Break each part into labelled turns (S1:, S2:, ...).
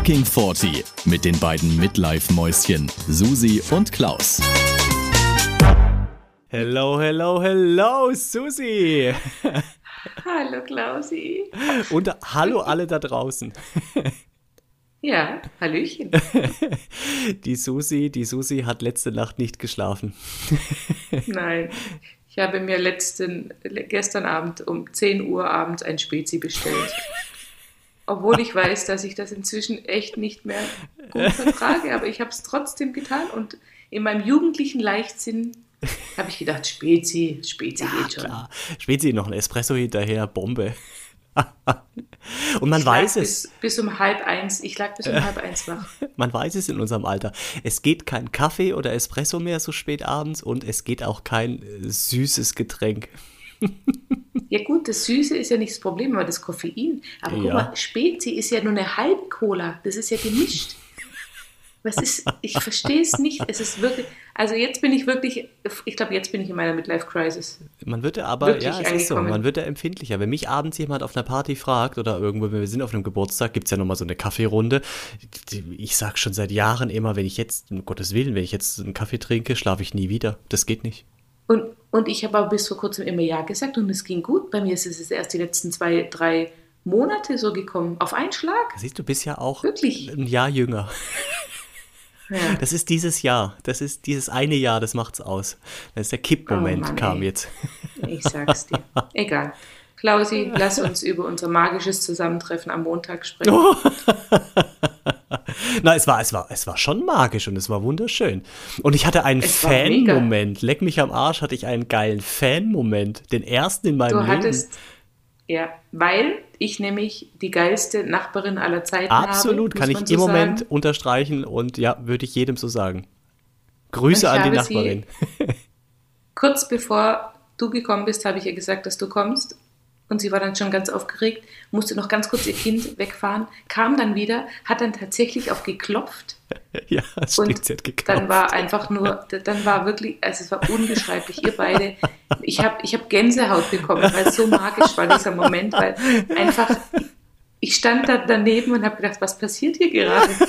S1: Fucking 40 mit den beiden Midlife-Mäuschen Susi und Klaus.
S2: Hello, hello, hello, Susi.
S3: Hallo, Klausi.
S2: Und hallo alle da draußen.
S3: Ja, Hallöchen.
S2: Die Susi, die Susi hat letzte Nacht nicht geschlafen.
S3: Nein, ich habe mir letzten, gestern Abend um 10 Uhr abends ein Spezi bestellt. Obwohl ich weiß, dass ich das inzwischen echt nicht mehr gut vertrage, aber ich habe es trotzdem getan und in meinem jugendlichen Leichtsinn habe ich gedacht, Spezi, Spezi
S2: Ja,
S3: geht schon.
S2: klar. Spezi noch ein Espresso hinterher, Bombe. Und man
S3: Ich
S2: weiß es,
S3: Bis, bis um halb eins, ich lag bis um halb eins wach.
S2: man weiß es in unserem Alter. Es geht kein Kaffee oder Espresso mehr so spät abends und es geht auch kein äh, süßes Getränk.
S3: Ja gut, das Süße ist ja nicht das Problem, aber das Koffein. Aber guck
S2: Ja.
S3: mal, Spezi ist ja nur eine halbe Cola. Das ist ja gemischt. Was ist, ich verstehe es nicht. Es ist wirklich, also jetzt bin ich wirklich, ich glaube, jetzt bin ich in meiner Midlife-Crisis.
S2: Man wird ja aber,
S3: Wirklich
S2: ja, es ist so, man wird ja empfindlicher. Wenn mich abends jemand auf einer Party fragt oder irgendwo, wenn wir sind auf einem Geburtstag, gibt es ja nochmal so eine Kaffeerunde. Ich sag schon seit Jahren immer, wenn ich jetzt, um Gottes Willen, wenn ich jetzt einen Kaffee trinke, schlafe ich nie wieder. Das geht nicht.
S3: Und, und ich habe aber bis vor kurzem immer Ja gesagt und es ging gut. Bei mir ist es erst die letzten zwei, drei Monate so gekommen. Auf einen Schlag.
S2: Siehst du, bist ja auch
S3: Wirklich?
S2: ein Jahr jünger.
S3: Ja.
S2: Das ist dieses Jahr. Das ist dieses eine Jahr, das macht's aus. Das ist der Kippmoment,
S3: Oh Mann,
S2: kam
S3: ey.
S2: jetzt.
S3: Ich sag's dir. Egal. Klausi, lass uns über unser magisches Zusammentreffen am Montag sprechen.
S2: Oh. Na, es war, es war, es war schon magisch und es war wunderschön. Und ich hatte einen. Fan-Moment. Leck mich am Arsch, hatte ich einen geilen Fan-Moment. Den ersten in meinem
S3: Du
S2: Leben.
S3: hattest, ja, weil ich nämlich die geilste Nachbarin aller Zeiten
S2: Absolut,
S3: habe.
S2: kann ich
S3: man
S2: im
S3: so
S2: Moment
S3: sagen.
S2: unterstreichen und ja, würde ich jedem so sagen. Grüße
S3: ich
S2: an die
S3: habe sie-
S2: Nachbarin.
S3: Kurz bevor du gekommen bist, habe ich ihr gesagt, dass du kommst. Und sie war dann schon ganz aufgeregt, musste noch ganz kurz ihr Kind wegfahren, kam dann wieder, hat dann tatsächlich auch geklopft.
S2: ja, das
S3: Und
S2: sie hat gekauft.
S3: dann war einfach nur, dann war wirklich, also es war unbeschreiblich, ihr beide. Ich habe ich hab Gänsehaut bekommen, weil es so magisch war, dieser Moment, weil einfach, ich stand da daneben und habe gedacht, was passiert hier gerade?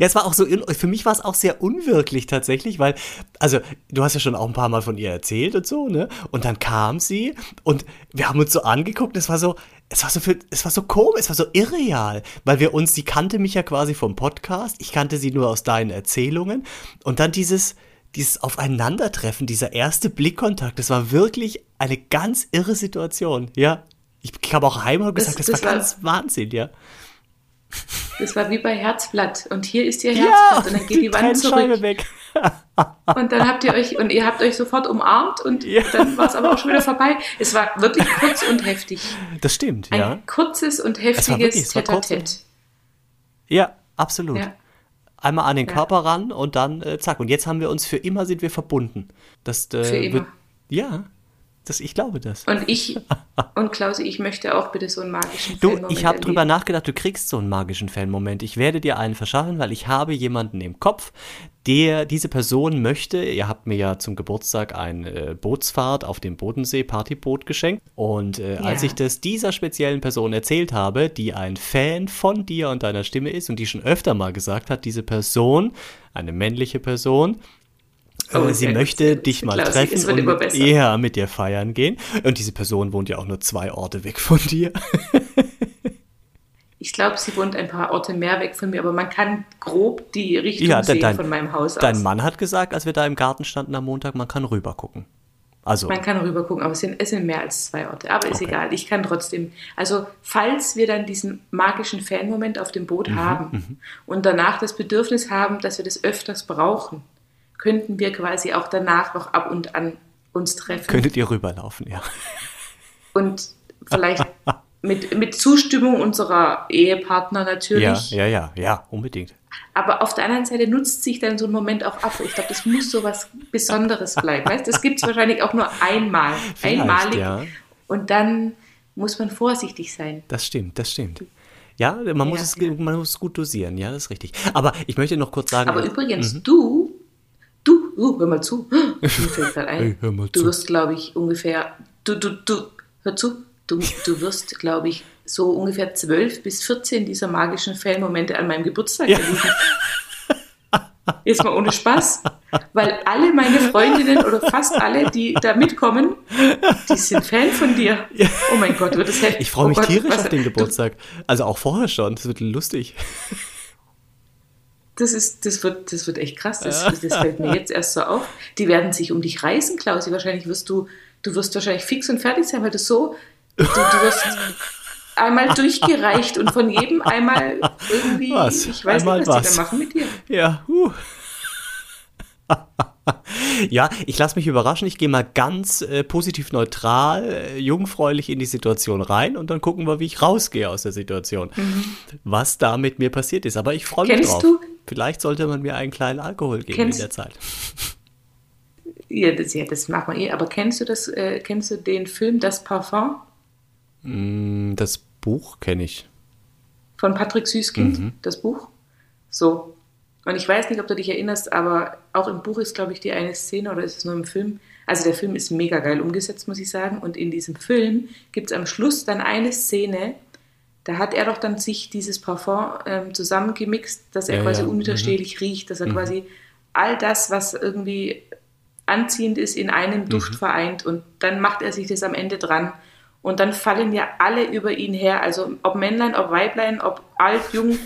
S2: Ja, es war auch so, für mich war es auch sehr unwirklich tatsächlich, weil, also, du hast ja schon auch ein paar Mal von ihr erzählt und so, ne? Und dann kam sie und wir haben uns so angeguckt, es war so, es war so für, es war so komisch, es war so irreal, weil wir uns, sie kannte mich ja quasi vom Podcast, ich kannte sie nur aus deinen Erzählungen und dann dieses, dieses Aufeinandertreffen, dieser erste Blickkontakt, das war wirklich eine ganz irre Situation, ja. Ich habe auch heim und
S3: Das-
S2: gesagt, das,
S3: das
S2: war
S3: war-
S2: ganz Wahnsinn, ja.
S3: Das war wie bei Herzblatt. Und hier ist ihr
S2: Ja,
S3: Herzblatt und dann geht die, Wand
S2: Trennscheibe
S3: zurück.
S2: weg.
S3: Und dann habt ihr euch, und ihr habt euch sofort umarmt und
S2: Ja.
S3: dann war es aber auch schon wieder vorbei. Es war wirklich kurz und heftig.
S2: Das stimmt,
S3: Ein
S2: ja.
S3: kurzes und
S2: war
S3: heftiges
S2: war
S3: Tête-à-Tête.
S2: Ja, absolut.
S3: Ja.
S2: Einmal an den
S3: Ja.
S2: Körper ran und dann äh, zack. Und jetzt haben wir uns für immer sind wir verbunden. Das, äh,
S3: Für immer.
S2: Wird, ja, das, ich glaube das.
S3: Und ich, und Klausi, ich möchte auch bitte so einen magischen
S2: Du,
S3: Fanmoment
S2: ich habe drüber nachgedacht, du kriegst so einen magischen Fan-Moment. Ich werde dir einen verschaffen, weil ich habe jemanden im Kopf, der diese Person möchte. Ihr habt mir ja zum Geburtstag eine äh, Bootsfahrt auf dem Bodensee Partyboot geschenkt. Und äh, als
S3: Ja.
S2: ich das dieser speziellen Person erzählt habe, die ein Fan von dir und deiner Stimme ist und die schon öfter mal gesagt hat, diese Person, eine männliche Person,
S3: Oh,
S2: äh, sie
S3: sehr gut,
S2: möchte
S3: gut.
S2: dich mal
S3: Klausi,
S2: treffen und
S3: immer
S2: mit, dir feiern gehen. Und diese Person wohnt ja auch nur zwei Orte weg von dir.
S3: Ich glaube, sie wohnt ein paar Orte mehr weg von mir, aber man kann grob die Richtung
S2: Ja,
S3: sehen
S2: dein-
S3: von meinem Haus
S2: Dein
S3: aus.
S2: Mann hat gesagt, als wir da im Garten standen am Montag, man kann rüber gucken. Also,
S3: Man kann rüber gucken, aber es sind, es sind mehr als zwei Orte. Aber ist
S2: Okay.
S3: egal, ich kann trotzdem. Also, falls wir dann diesen magischen Fan-Moment auf dem
S2: Mhm,
S3: Boot haben und danach das Bedürfnis haben, dass wir das öfters brauchen, könnten wir quasi auch danach noch ab und an uns treffen.
S2: könntet ihr rüberlaufen, ja.
S3: Und vielleicht mit, mit Zustimmung unserer Ehepartner
S2: Ja,
S3: natürlich.
S2: ja, ja, ja, unbedingt.
S3: Aber auf der anderen Seite nutzt sich dann so ein Moment auch ab. Ich glaube, das muss so was Besonderes bleiben. Weißt? Das gibt es wahrscheinlich auch nur einmal.
S2: Vielleicht,
S3: einmalig.
S2: ja.
S3: Und dann muss man vorsichtig sein.
S2: Das stimmt, das stimmt. Ja, man muss,
S3: Ja,
S2: es,
S3: ja.
S2: man muss es gut dosieren, ja, das ist richtig. Aber ich möchte noch kurz sagen,
S3: Aber übrigens, du, du, uh, hör mal zu, mir fällt gerade ein,
S2: Hey, hör mal
S3: du
S2: zu.
S3: wirst, glaube ich, ungefähr, du, du, du, hör zu, du, du wirst, glaube ich, so ungefähr 12 bis 14 dieser magischen Fanmomente an meinem Geburtstag ja. erleben. Jetzt mal ohne Spaß. Weil alle meine Freundinnen oder fast alle, die da mitkommen, die sind Fan von dir. Oh mein Gott, wird das heftig.
S2: Ich freue mich
S3: oh
S2: tierisch auf den Geburtstag. Also auch vorher schon. Das wird lustig.
S3: Das, ist, das, wird, das wird echt krass. Das, das fällt mir jetzt erst so auf. Die werden sich um dich reißen, Klausi. Wahrscheinlich wirst du, du wirst wahrscheinlich fix und fertig sein, weil du so, du, du wirst einmal durchgereicht und von jedem einmal irgendwie,
S2: was?
S3: ich weiß
S2: einmal
S3: nicht, was,
S2: was,
S3: die da machen mit dir.
S2: Ja, huh. ja, ich lasse mich überraschen. Ich gehe mal ganz äh, positiv neutral, äh, jungfräulich in die Situation rein und dann gucken wir, wie ich rausgehe aus der Situation. Mhm. Was da mit mir passiert ist. Aber ich freue mich drauf. Du? Vielleicht sollte man mir einen kleinen Alkohol geben Kennst in der Zeit.
S3: Ja, das, ja, das machen wir eh. Aber kennst du das, äh, kennst du den Film Das Parfum?
S2: Mm, das Buch kenne ich.
S3: Von Patrick Süßkind, mhm. das Buch. So, und ich weiß nicht, ob du dich erinnerst, aber auch im Buch ist, glaube ich, die eine Szene oder ist es nur im Film? Also der Film ist mega geil umgesetzt, muss ich sagen. Und in diesem Film gibt es am Schluss dann eine Szene, da hat er doch dann sich dieses Parfum ähm, zusammengemixt, dass er ja, quasi ja. unwiderstehlich mhm. riecht, dass er mhm. quasi all das, was irgendwie anziehend ist, in einem Duft mhm. vereint. Und dann macht er sich das am Ende dran. Und dann fallen ja alle über ihn her, also ob Männlein, ob Weiblein, ob alt, jung,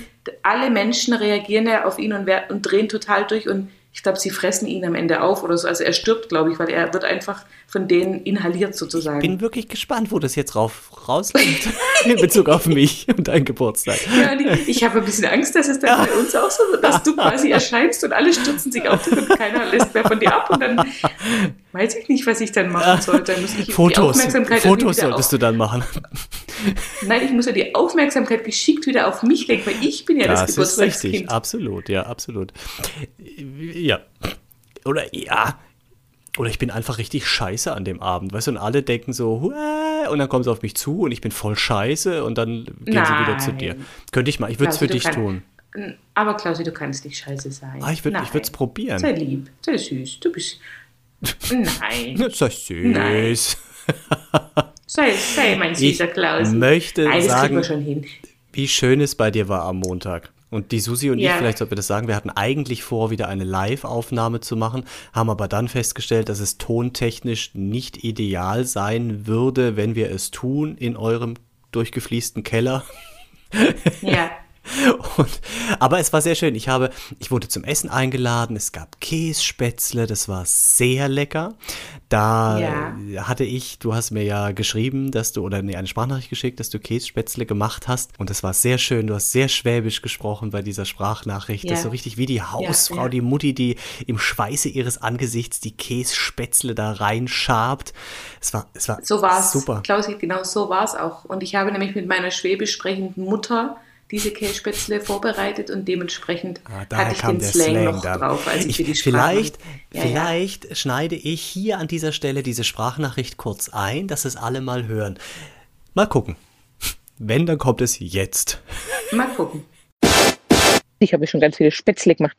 S3: alle Menschen reagieren ja auf ihn und, und drehen total durch und ich glaube, sie fressen ihn am Ende auf oder so. Also er stirbt, glaube ich, weil er wird einfach von denen inhaliert sozusagen.
S2: Ich bin wirklich gespannt, wo das jetzt rauf, rauskommt in Bezug auf mich und deinen Geburtstag.
S3: Ja, ich, ich habe ein bisschen Angst, dass es dann ja. bei uns auch so wird, dass du quasi erscheinst und alle stürzen sich auf dich und keiner lässt mehr von dir ab und dann weiß ich nicht, was ich dann machen soll. Dann muss ich
S2: Fotos, Aufmerksamkeit Fotos solltest du dann machen.
S3: Nein, ich muss ja die Aufmerksamkeit geschickt wieder auf mich lenken, weil ich bin ja das, das Geburtstagskind. Das ist richtig,
S2: absolut, ja, absolut. Ja. Oder ja. Oder ich bin einfach richtig scheiße an dem Abend, weißt du, und alle denken so, Huah! und dann kommen sie auf mich zu und ich bin voll scheiße und dann gehen Nein. sie wieder zu dir. Könnte ich mal, ich würde es für dich kann, tun.
S3: Aber Klausi, du kannst nicht scheiße sein.
S2: Ah, ich würde es probieren.
S3: Sei lieb, sei süß, du bist. Nein.
S2: sei süß. Nein.
S3: sei, sei mein süßer Klausi.
S2: Ich möchte Nein, sagen, wie schön es bei dir war am Montag. Und die Susi und ja. ich, vielleicht sollten wir das sagen, wir hatten eigentlich vor, wieder eine Live-Aufnahme zu machen, haben aber dann festgestellt, dass es tontechnisch nicht ideal sein würde, wenn wir es tun in eurem durchgefließten Keller.
S3: Ja.
S2: Und, aber es war sehr schön. Ich habe, ich wurde zum Essen eingeladen. Es gab Kässpätzle, das war sehr lecker. Da ja. hatte ich, du hast mir ja geschrieben, dass du, oder nee, eine Sprachnachricht geschickt, dass du Kässpätzle gemacht hast. Und das war sehr schön. Du hast sehr schwäbisch gesprochen bei dieser Sprachnachricht. Ja. Das ist so richtig wie die Hausfrau, ja, die Mutti, die im Schweiße ihres Angesichts die Kässpätzle da reinschabt. Es war, es war
S3: so war's. super. Klausi, genau so war es auch. Und ich habe nämlich mit meiner schwäbisch sprechenden Mutter diese Kässpätzle vorbereitet und dementsprechend ah, hatte ich den Slang, Slang, noch dann. drauf, als ich, ich die
S2: Vielleicht, ja, vielleicht ja. schneide ich hier an dieser Stelle diese Sprachnachricht kurz ein, dass es alle mal hören. Mal gucken. Wenn, dann kommt es jetzt.
S3: Mal gucken.
S4: Ich habe schon ganz viele Spätzle gemacht.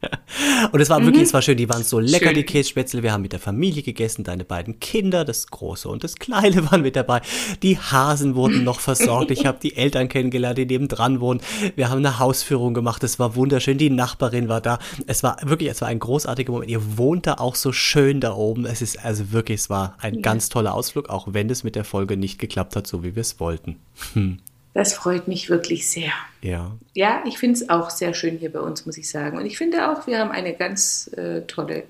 S2: Und es war mhm. wirklich, es war schön, die waren so lecker, schön. die Kässpätzle. Wir haben mit der Familie gegessen, deine beiden Kinder, das Große und das Kleine waren mit dabei. Die Hasen wurden noch versorgt. Ich habe die Eltern kennengelernt, die nebendran wohnen. Wir haben eine Hausführung gemacht, es war wunderschön. Die Nachbarin war da. Es war wirklich, es war ein großartiger Moment. Ihr wohnt da auch so schön da oben. Es ist also wirklich, es war ein ja. ganz toller Ausflug, auch wenn es mit der Folge nicht geklappt hat, so wie wir es wollten. Hm.
S3: Das freut mich wirklich sehr.
S2: Ja.
S3: Ja, ich finde es auch sehr schön hier bei uns, muss ich sagen. Und ich finde auch, wir haben eine ganz äh, tolle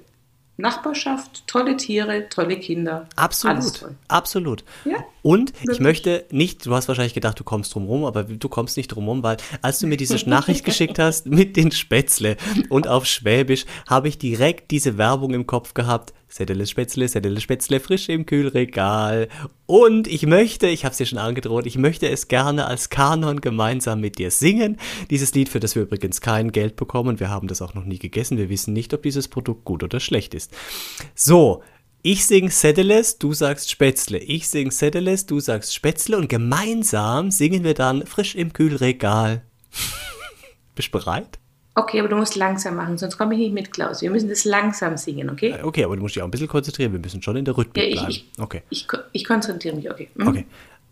S3: Nachbarschaft, tolle Tiere, tolle Kinder.
S2: Absolut, absolut.
S3: Ja,
S2: und wirklich. ich möchte nicht, du hast wahrscheinlich gedacht, du kommst drum rum, aber du kommst nicht drum rum, weil als du mir diese Nachricht geschickt hast mit den Spätzle und auf Schwäbisch, habe ich direkt diese Werbung im Kopf gehabt. Settele Spätzle, Settele Spätzle frisch im Kühlregal. Und ich möchte, ich habe es dir schon angedroht, ich möchte es gerne als Kanon gemeinsam mit dir singen. Dieses Lied, für das wir übrigens kein Geld bekommen. Wir haben das auch noch nie gegessen. Wir wissen nicht, ob dieses Produkt gut oder schlecht ist. So, ich sing Sedeles, du sagst Spätzle. Ich sing Sedeles, du sagst Spätzle. Und gemeinsam singen wir dann frisch im Kühlregal. Bist du bereit?
S3: Okay, aber du musst langsam machen, sonst komme ich nicht mit, Klaus. Wir müssen das langsam singen, okay?
S2: Äh, okay, aber du musst dich auch ein bisschen konzentrieren. Wir müssen schon in der Rhythmik ja, ich, bleiben.
S3: Ich, okay. Ich, ich konzentriere mich, okay.
S2: Mhm. Okay.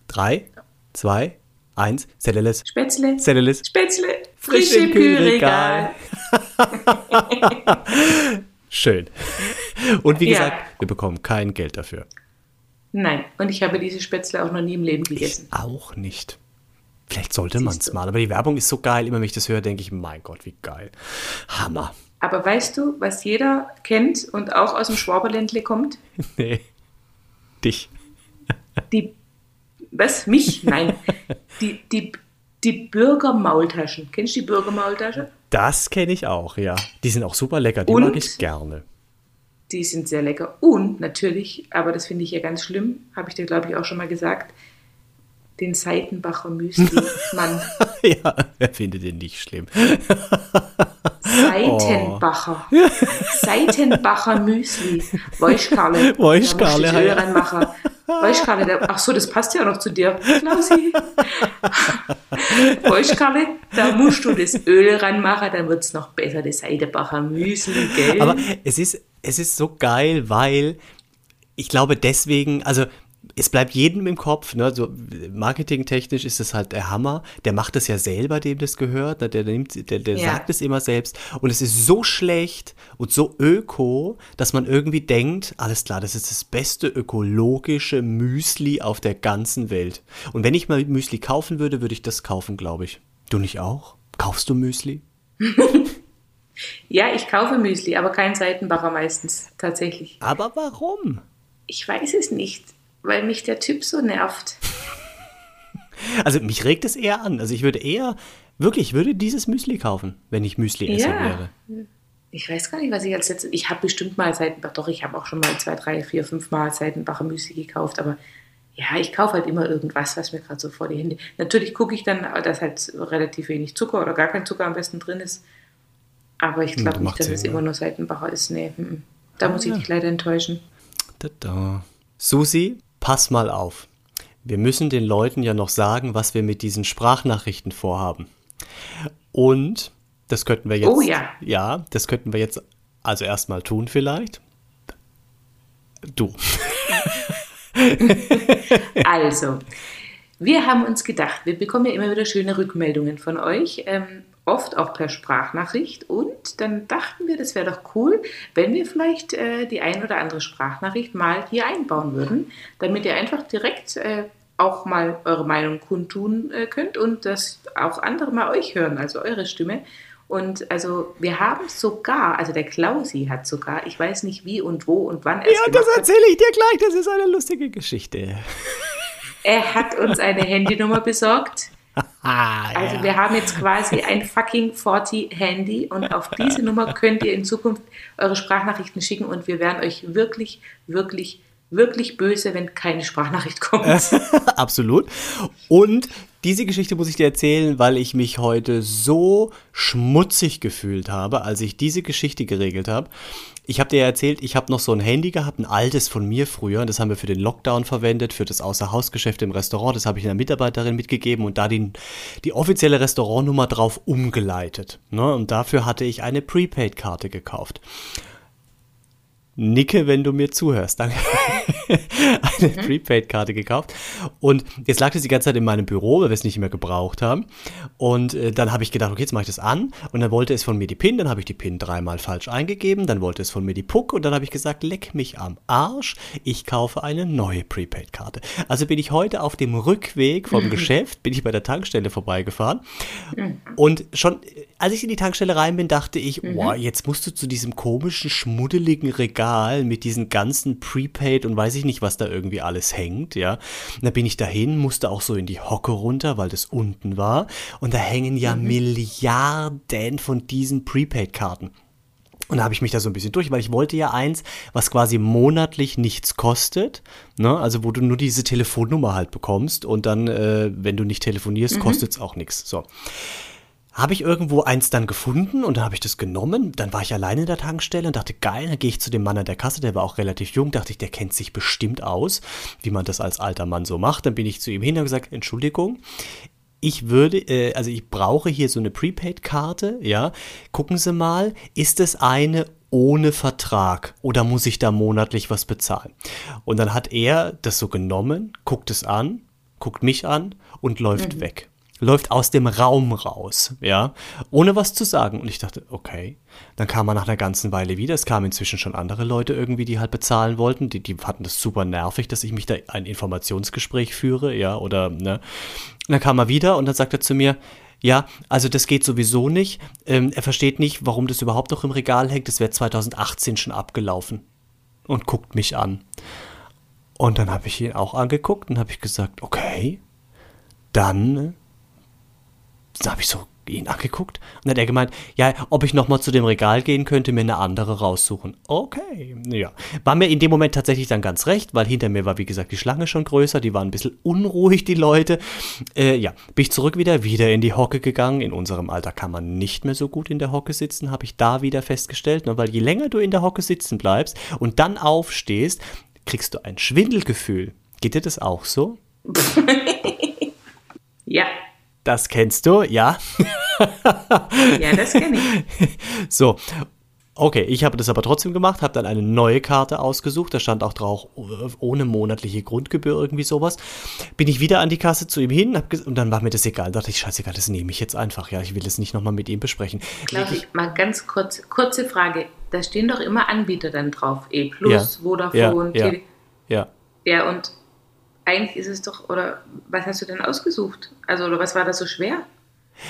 S2: Drei, zwei, eins. Zelleles.
S3: Spätzle.
S2: Zelleles.
S3: Spätzle.
S2: Frisch
S3: Frisch
S2: im
S3: Kühlregal.
S2: Schön. Und wie
S3: Ja.
S2: gesagt, wir bekommen kein Geld dafür.
S3: Nein, und ich habe diese Spätzle auch noch nie im Leben gegessen.
S2: Auch nicht. Vielleicht sollte man es mal, aber die Werbung ist so geil. Immer wenn ich das höre, denke ich, mein Gott, wie geil. Hammer.
S3: Aber weißt du, was jeder kennt und auch aus dem Schwaberländle kommt?
S2: Nee. Dich.
S3: Die, was? Mich? Nein. Die, die, die Bürgermaultaschen. Kennst du die Bürgermaultasche?
S2: Das kenne ich auch, ja. Die sind auch super lecker, die
S3: Und?
S2: mag ich gerne.
S3: Die sind sehr lecker. Und natürlich, aber das finde ich ja ganz schlimm, habe ich dir, glaube ich, auch schon mal gesagt, den Seitenbacher Müsli. Mann,
S2: ja, wer findet den nicht schlimm?
S3: Seitenbacher. Seitenbacher Müsli. Das Öl
S2: ja.
S3: Weißkarle, da- ach so, das passt ja auch noch zu dir, Klausi. Weißkarle, da musst du das Öl ranmachen, dann wird es noch besser, das Seitenbacher Müsli, gell?
S2: Aber es ist, es ist so geil, weil ich glaube deswegen, also es bleibt jedem im Kopf, ne? so marketingtechnisch ist es halt der Hammer. Der macht es ja selber, dem das gehört, ne? der, nimmt, der, der
S3: Ja.
S2: sagt es immer selbst. Und es ist so schlecht und so öko, dass man irgendwie denkt, alles klar, das ist das beste ökologische Müsli auf der ganzen Welt. Und wenn ich mal Müsli kaufen würde, würde ich das kaufen, glaube ich. Du nicht auch? Kaufst du Müsli?
S3: ja, ich kaufe Müsli, aber kein Seitenbacher meistens, tatsächlich.
S2: Aber warum?
S3: Ich weiß es nicht, weil mich der Typ so nervt.
S2: Also mich regt es eher an. Also ich würde eher, wirklich, ich würde dieses Müsli kaufen, wenn ich Müsli-Esser
S3: Ja.
S2: wäre.
S3: Ich weiß gar nicht, was ich als letztes. Ich habe bestimmt mal Seitenbach, doch, ich habe auch schon mal zwei, drei, vier, fünf Mal Seitenbacher Müsli gekauft, aber ja, ich kaufe halt immer irgendwas, was mir gerade so vor die Hände. Natürlich gucke ich dann, dass halt relativ wenig Zucker oder gar kein Zucker am besten drin ist. Aber ich glaube
S2: das
S3: nicht, dass
S2: Sinn,
S3: es
S2: ja.
S3: immer nur Seitenbacher ist. Nee, da muss ich
S2: ja.
S3: dich leider enttäuschen.
S2: Da, da. Susi, pass mal auf. Wir müssen den Leuten ja noch sagen, was wir mit diesen Sprachnachrichten vorhaben. Und das könnten wir jetzt.
S3: Oh ja.
S2: Ja, das könnten wir jetzt also erstmal tun vielleicht. Du.
S3: Also, wir haben uns gedacht, wir bekommen ja immer wieder schöne Rückmeldungen von euch, ähm, oft auch per Sprachnachricht. Und dann dachten wir, das wäre doch cool, wenn wir vielleicht äh, die ein oder andere Sprachnachricht mal hier einbauen würden, damit ihr einfach direkt äh, auch mal eure Meinung kundtun äh, könnt und dass auch andere mal euch hören, also eure Stimme. Und also wir haben sogar, also der Klausi hat sogar, ich weiß nicht wie und wo und wann er
S2: Ja, das erzähle ich dir gleich. Das ist eine lustige Geschichte.
S3: er hat uns eine Handynummer besorgt.
S2: Ah,
S3: Also
S2: ja.
S3: wir haben jetzt quasi ein fucking 40 Handy und auf diese Nummer könnt ihr in Zukunft eure Sprachnachrichten schicken und wir wären euch wirklich, wirklich, wirklich böse, wenn keine Sprachnachricht kommt.
S2: Absolut. Und diese Geschichte muss ich dir erzählen, weil ich mich heute so schmutzig gefühlt habe, als ich diese Geschichte geregelt habe. Ich habe dir erzählt, ich habe noch so ein Handy gehabt, ein altes von mir früher. Das haben wir für den Lockdown verwendet, für das Außerhausgeschäft im Restaurant. Das habe ich einer Mitarbeiterin mitgegeben und da die, die offizielle Restaurantnummer drauf umgeleitet. Ne? Und dafür hatte ich eine Prepaid-Karte gekauft. Nicke, wenn du mir zuhörst. Danke. eine Prepaid-Karte gekauft. Und jetzt lag das die ganze Zeit in meinem Büro, weil wir es nicht mehr gebraucht haben. Und äh, dann habe ich gedacht, okay, jetzt mache ich das an. Und dann wollte es von mir die PIN, dann habe ich die PIN dreimal falsch eingegeben. Dann wollte es von mir die PUC und dann habe ich gesagt, leck mich am Arsch. Ich kaufe eine neue Prepaid-Karte. Also bin ich heute auf dem Rückweg vom Geschäft, bin ich bei der Tankstelle vorbeigefahren. Und schon, als ich in die Tankstelle rein bin, dachte ich, wow, jetzt musst du zu diesem komischen, schmuddeligen Regal mit diesen ganzen Prepaid und weiß ich nicht, was da irgendwie alles hängt, ja. Und da bin ich dahin, musste auch so in die Hocke runter, weil das unten war. Und da hängen ja Milliarden von diesen Prepaid-Karten. Und da habe ich mich da so ein bisschen durch, weil ich wollte ja eins, was quasi monatlich nichts kostet, ne? also wo du nur diese Telefonnummer halt bekommst und dann, äh, wenn du nicht telefonierst, kostet es auch nichts. So. Habe ich irgendwo eins dann gefunden und dann habe ich das genommen. Dann war ich alleine in der Tankstelle und dachte, geil, dann gehe ich zu dem Mann an der Kasse, der war auch relativ jung, dachte ich, der kennt sich bestimmt aus, wie man das als alter Mann so macht. Dann bin ich zu ihm hin und gesagt, Entschuldigung, ich würde, äh, also ich brauche hier so eine Prepaid-Karte, ja. Gucken Sie mal, ist es eine ohne Vertrag oder muss ich da monatlich was bezahlen? Und dann hat er das so genommen, guckt es an, guckt mich an und läuft weg. Läuft aus dem Raum raus, ja, ohne was zu sagen. Und ich dachte, okay. Dann kam er nach einer ganzen Weile wieder. Es kamen inzwischen schon andere Leute irgendwie, die halt bezahlen wollten. Die, die fanden das super nervig, dass ich mich da ein Informationsgespräch führe, ja, oder, ne. Und dann kam er wieder und dann sagt er zu mir, ja, also das geht sowieso nicht. Ähm, er versteht nicht, warum das überhaupt noch im Regal hängt. Das wäre 2018 schon abgelaufen. Und guckt mich an. Und dann habe ich ihn auch angeguckt und habe ich gesagt, okay, dann, dann habe ich so ihn angeguckt und dann hat er gemeint, ja, ob ich nochmal zu dem Regal gehen könnte, mir eine andere raussuchen. Okay, ja. War mir in dem Moment tatsächlich dann ganz recht, weil hinter mir war, wie gesagt, die Schlange schon größer, die waren ein bisschen unruhig, die Leute. Äh, ja, bin ich zurück wieder, wieder in die Hocke gegangen. In unserem Alter kann man nicht mehr so gut in der Hocke sitzen, habe ich da wieder festgestellt, ne, weil je länger du in der Hocke sitzen bleibst und dann aufstehst, kriegst du ein Schwindelgefühl. Geht dir das auch so?
S3: Ja,
S2: Das kennst du, ja?
S3: ja, das kenne ich.
S2: So. Okay, ich habe das aber trotzdem gemacht, habe dann eine neue Karte ausgesucht, da stand auch drauf, ohne monatliche Grundgebühr, irgendwie sowas. Bin ich wieder an die Kasse zu ihm hin und dann war mir das egal. Da dachte ich, scheißegal, das nehme ich jetzt einfach. Ja, ich will es nicht nochmal mit ihm besprechen.
S3: Claudi, mal ganz kurz, kurze Frage. Da stehen doch immer Anbieter dann drauf. E Plus,
S2: Ja.
S3: Vodafone,
S2: Ja, ja. Ja.
S3: Ja, und eigentlich ist es doch, oder was hast du denn ausgesucht? Also, oder was war da so schwer?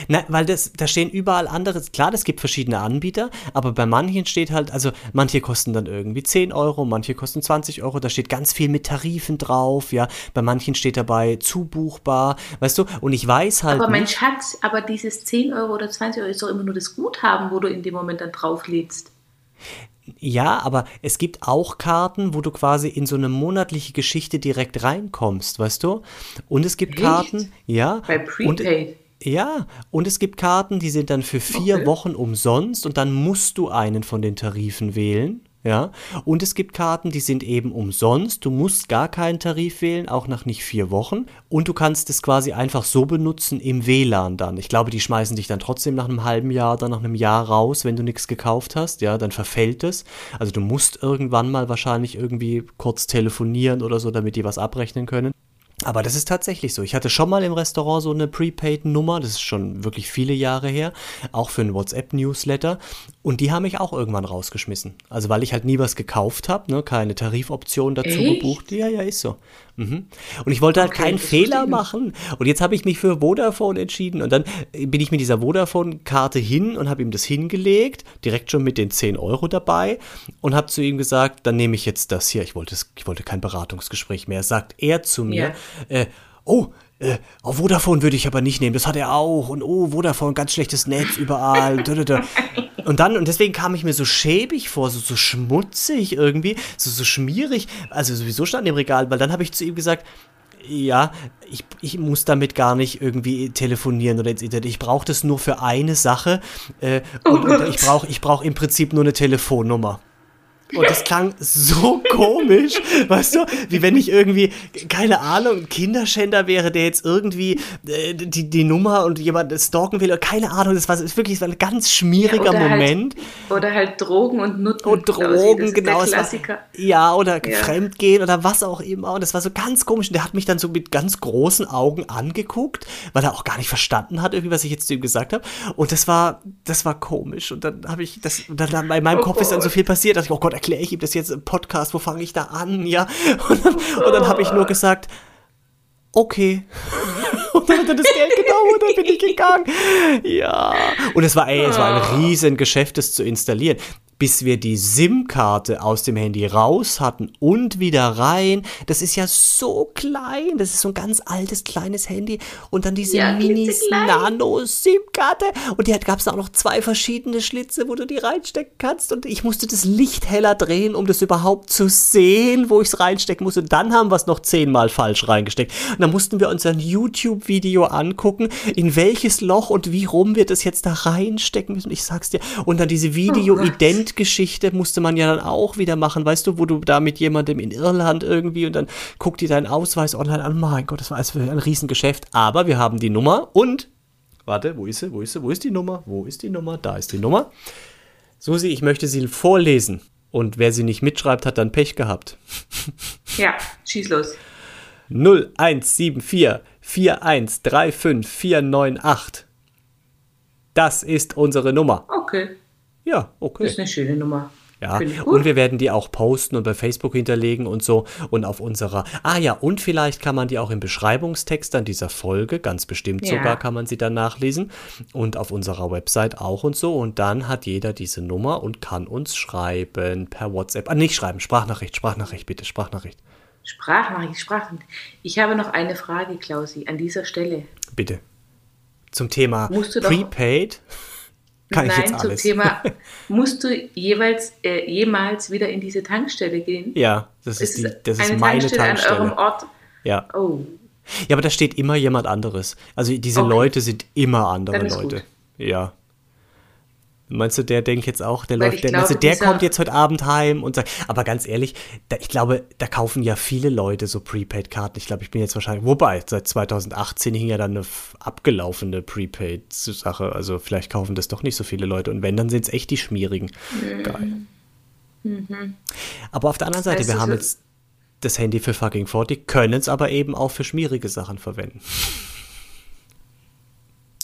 S2: Na, weil das, da stehen überall andere, klar, es gibt verschiedene Anbieter, aber bei manchen steht halt, also manche kosten dann irgendwie 10 Euro, manche kosten 20 Euro, da steht ganz viel mit Tarifen drauf, ja, bei manchen steht dabei zubuchbar, weißt du, und ich weiß halt
S3: Aber mein
S2: nicht,
S3: Schatz, aber dieses 10 Euro oder 20 Euro ist doch immer nur das Guthaben, wo du in dem Moment dann drauflädst.
S2: Ja, aber es gibt auch Karten, wo du quasi in so eine monatliche Geschichte direkt reinkommst, weißt du, und es gibt
S3: Echt?
S2: Karten, ja,
S3: Bei
S2: und,
S3: Prepaid.
S2: Ja, und es gibt Karten, die sind dann für vier
S3: Okay.
S2: Wochen umsonst und dann musst du einen von den Tarifen wählen. Ja, und es gibt Karten, die sind eben umsonst. Du musst gar keinen Tarif wählen, auch nach nicht vier Wochen. Und du kannst es quasi einfach so benutzen im WLAN dann. Ich glaube, die schmeißen dich dann trotzdem nach einem halben Jahr oder nach einem Jahr raus, wenn du nichts gekauft hast. Ja, dann verfällt es. Also du musst irgendwann mal wahrscheinlich irgendwie kurz telefonieren oder so, damit die was abrechnen können. Aber das ist tatsächlich so. Ich hatte schon mal im Restaurant so eine Prepaid-Nummer, das ist schon wirklich viele Jahre her, auch für einen WhatsApp-Newsletter. Und die haben mich auch irgendwann rausgeschmissen. Also weil ich halt nie was gekauft habe, ne? keine Tarifoption dazu
S3: Echt?
S2: gebucht. Ja, ja, ist so. Mhm. Und ich wollte halt
S3: Okay,
S2: keinen Fehler machen. Und jetzt habe ich mich für Vodafone entschieden. Und dann bin ich mit dieser Vodafone-Karte hin und habe ihm das hingelegt, direkt schon mit den 10 Euro dabei und habe zu ihm gesagt, dann nehme ich jetzt das hier. Ich wollte, ich wollte kein Beratungsgespräch mehr. Sagt er zu mir, äh, oh, äh, oh, Vodafone würde ich aber nicht nehmen, das hat er auch. Und oh, Vodafone, ganz schlechtes Netz überall. Und dann, und deswegen kam ich mir so schäbig vor, so, so schmutzig irgendwie, so, so schmierig. Also sowieso stand im Regal, weil dann habe ich zu ihm gesagt, ja, ich, ich muss damit gar nicht irgendwie telefonieren oder ins Internet. Ich brauche das nur für eine Sache. Äh, und, und ich brauche ich brauch im Prinzip nur eine Telefonnummer. Und das klang so komisch, weißt du, wie wenn ich irgendwie, keine Ahnung, Kinderschänder wäre, der jetzt irgendwie äh, die, die Nummer und jemand stalken will. oder Keine Ahnung, das war das ist wirklich ein ganz schmieriger
S3: oder
S2: Moment.
S3: Halt, oder halt Drogen und Nutten.
S2: Und
S3: Klausi,
S2: Drogen, genau. War-. Ja, oder
S3: Ja.
S2: Fremdgehen oder was auch immer. Und das war so ganz komisch. Und der hat mich dann so mit ganz großen Augen angeguckt, weil er auch gar nicht verstanden hat, irgendwie, was ich jetzt zu ihm gesagt habe. Und das war, das war komisch. Und dann habe ich das, dann in meinem
S3: Oh
S2: Kopf ist dann so viel passiert, dass ich, oh Gott, erkläre ich ihm das jetzt im Podcast, wo fange ich da an? Ja. Und dann, und dann habe ich nur gesagt, okay. Und dann hat er das Geld genommen und dann bin ich gegangen. Ja. Und es war, ey, es war ein riesen Geschäft, das zu installieren. Bis wir die SIM-Karte aus dem Handy raus hatten und wieder rein. Das ist ja so klein. Das ist so ein ganz altes, kleines Handy. Und dann diese
S3: Ja,
S2: Minis
S3: klitzeklein.
S2: Nano-SIM-Karte. Und die gab es auch noch zwei verschiedene Schlitze, wo du die reinstecken kannst. Und ich musste das Licht heller drehen, um das überhaupt zu sehen, wo ich es reinstecken musste. Und dann haben wir es noch zehnmal falsch reingesteckt. Und dann mussten wir uns ein YouTube-Video angucken, in welches Loch und wie rum wir das jetzt da reinstecken müssen. Ich sag's dir. Und dann diese Video-Ident-Geschichte musste man ja dann auch wieder machen, weißt du, wo du da mit jemandem in Irland irgendwie und dann guckt die deinen Ausweis online an. Mein Gott, das war alles für ein Riesengeschäft. Aber wir haben die Nummer und Warte, wo ist sie? Wo ist sie? Wo ist die Nummer? Wo ist die Nummer? Da ist die Nummer. Susi, ich möchte sie vorlesen. Und wer sie nicht mitschreibt, hat dann Pech gehabt.
S3: Ja, schieß los.
S2: 0174 4135 498. Das ist unsere Nummer.
S3: Okay,
S2: Ja, okay.
S3: das ist eine schöne Nummer.
S2: Ja, und wir werden die auch posten und bei Facebook hinterlegen und so und auf unserer. Ah ja, und vielleicht kann man die auch im Beschreibungstext an dieser Folge, ganz bestimmt
S3: Ja.
S2: sogar kann man sie dann nachlesen und auf unserer Website auch und so und dann hat jeder diese Nummer und kann uns schreiben per WhatsApp. Ah, nicht schreiben, Sprachnachricht, Sprachnachricht bitte, Sprachnachricht.
S3: Sprachnachricht, Sprachnachricht. Ich habe noch eine Frage, Klausi, an dieser Stelle.
S2: Bitte. Zum Thema
S3: Musst du doch-
S2: Prepaid kann ich
S3: Nein,
S2: jetzt
S3: zum. Thema, musst du jeweils, äh, jemals wieder in diese Tankstelle gehen?
S2: ja, das ist,
S3: Ist
S2: die, das ist
S3: eine
S2: meine
S3: Tankstelle,
S2: Tankstelle.
S3: an eurem Ort?
S2: Ja.
S3: Oh,
S2: Ja, aber da steht immer jemand anderes. Also diese
S3: Okay.
S2: Leute sind immer andere Leute.
S3: gut.
S2: Ja. Meinst du, der denkt jetzt auch, der
S3: Weil
S2: läuft, der,
S3: glaube,
S2: also der
S3: dieser-
S2: kommt jetzt heute Abend heim und sagt, aber ganz ehrlich, da, ich glaube, da kaufen ja viele Leute so Prepaid-Karten. Ich glaube, ich bin jetzt wahrscheinlich, wobei, seit 2018 hing ja dann eine abgelaufene Prepaid-Sache. Also vielleicht kaufen das doch nicht so viele Leute. Und wenn, dann sind es echt die Schmierigen. Geil. Aber auf der anderen Seite,
S3: Heißt
S2: wir haben
S3: jetzt-
S2: jetzt das Handy für fucking 40, können es aber eben auch für schmierige Sachen verwenden.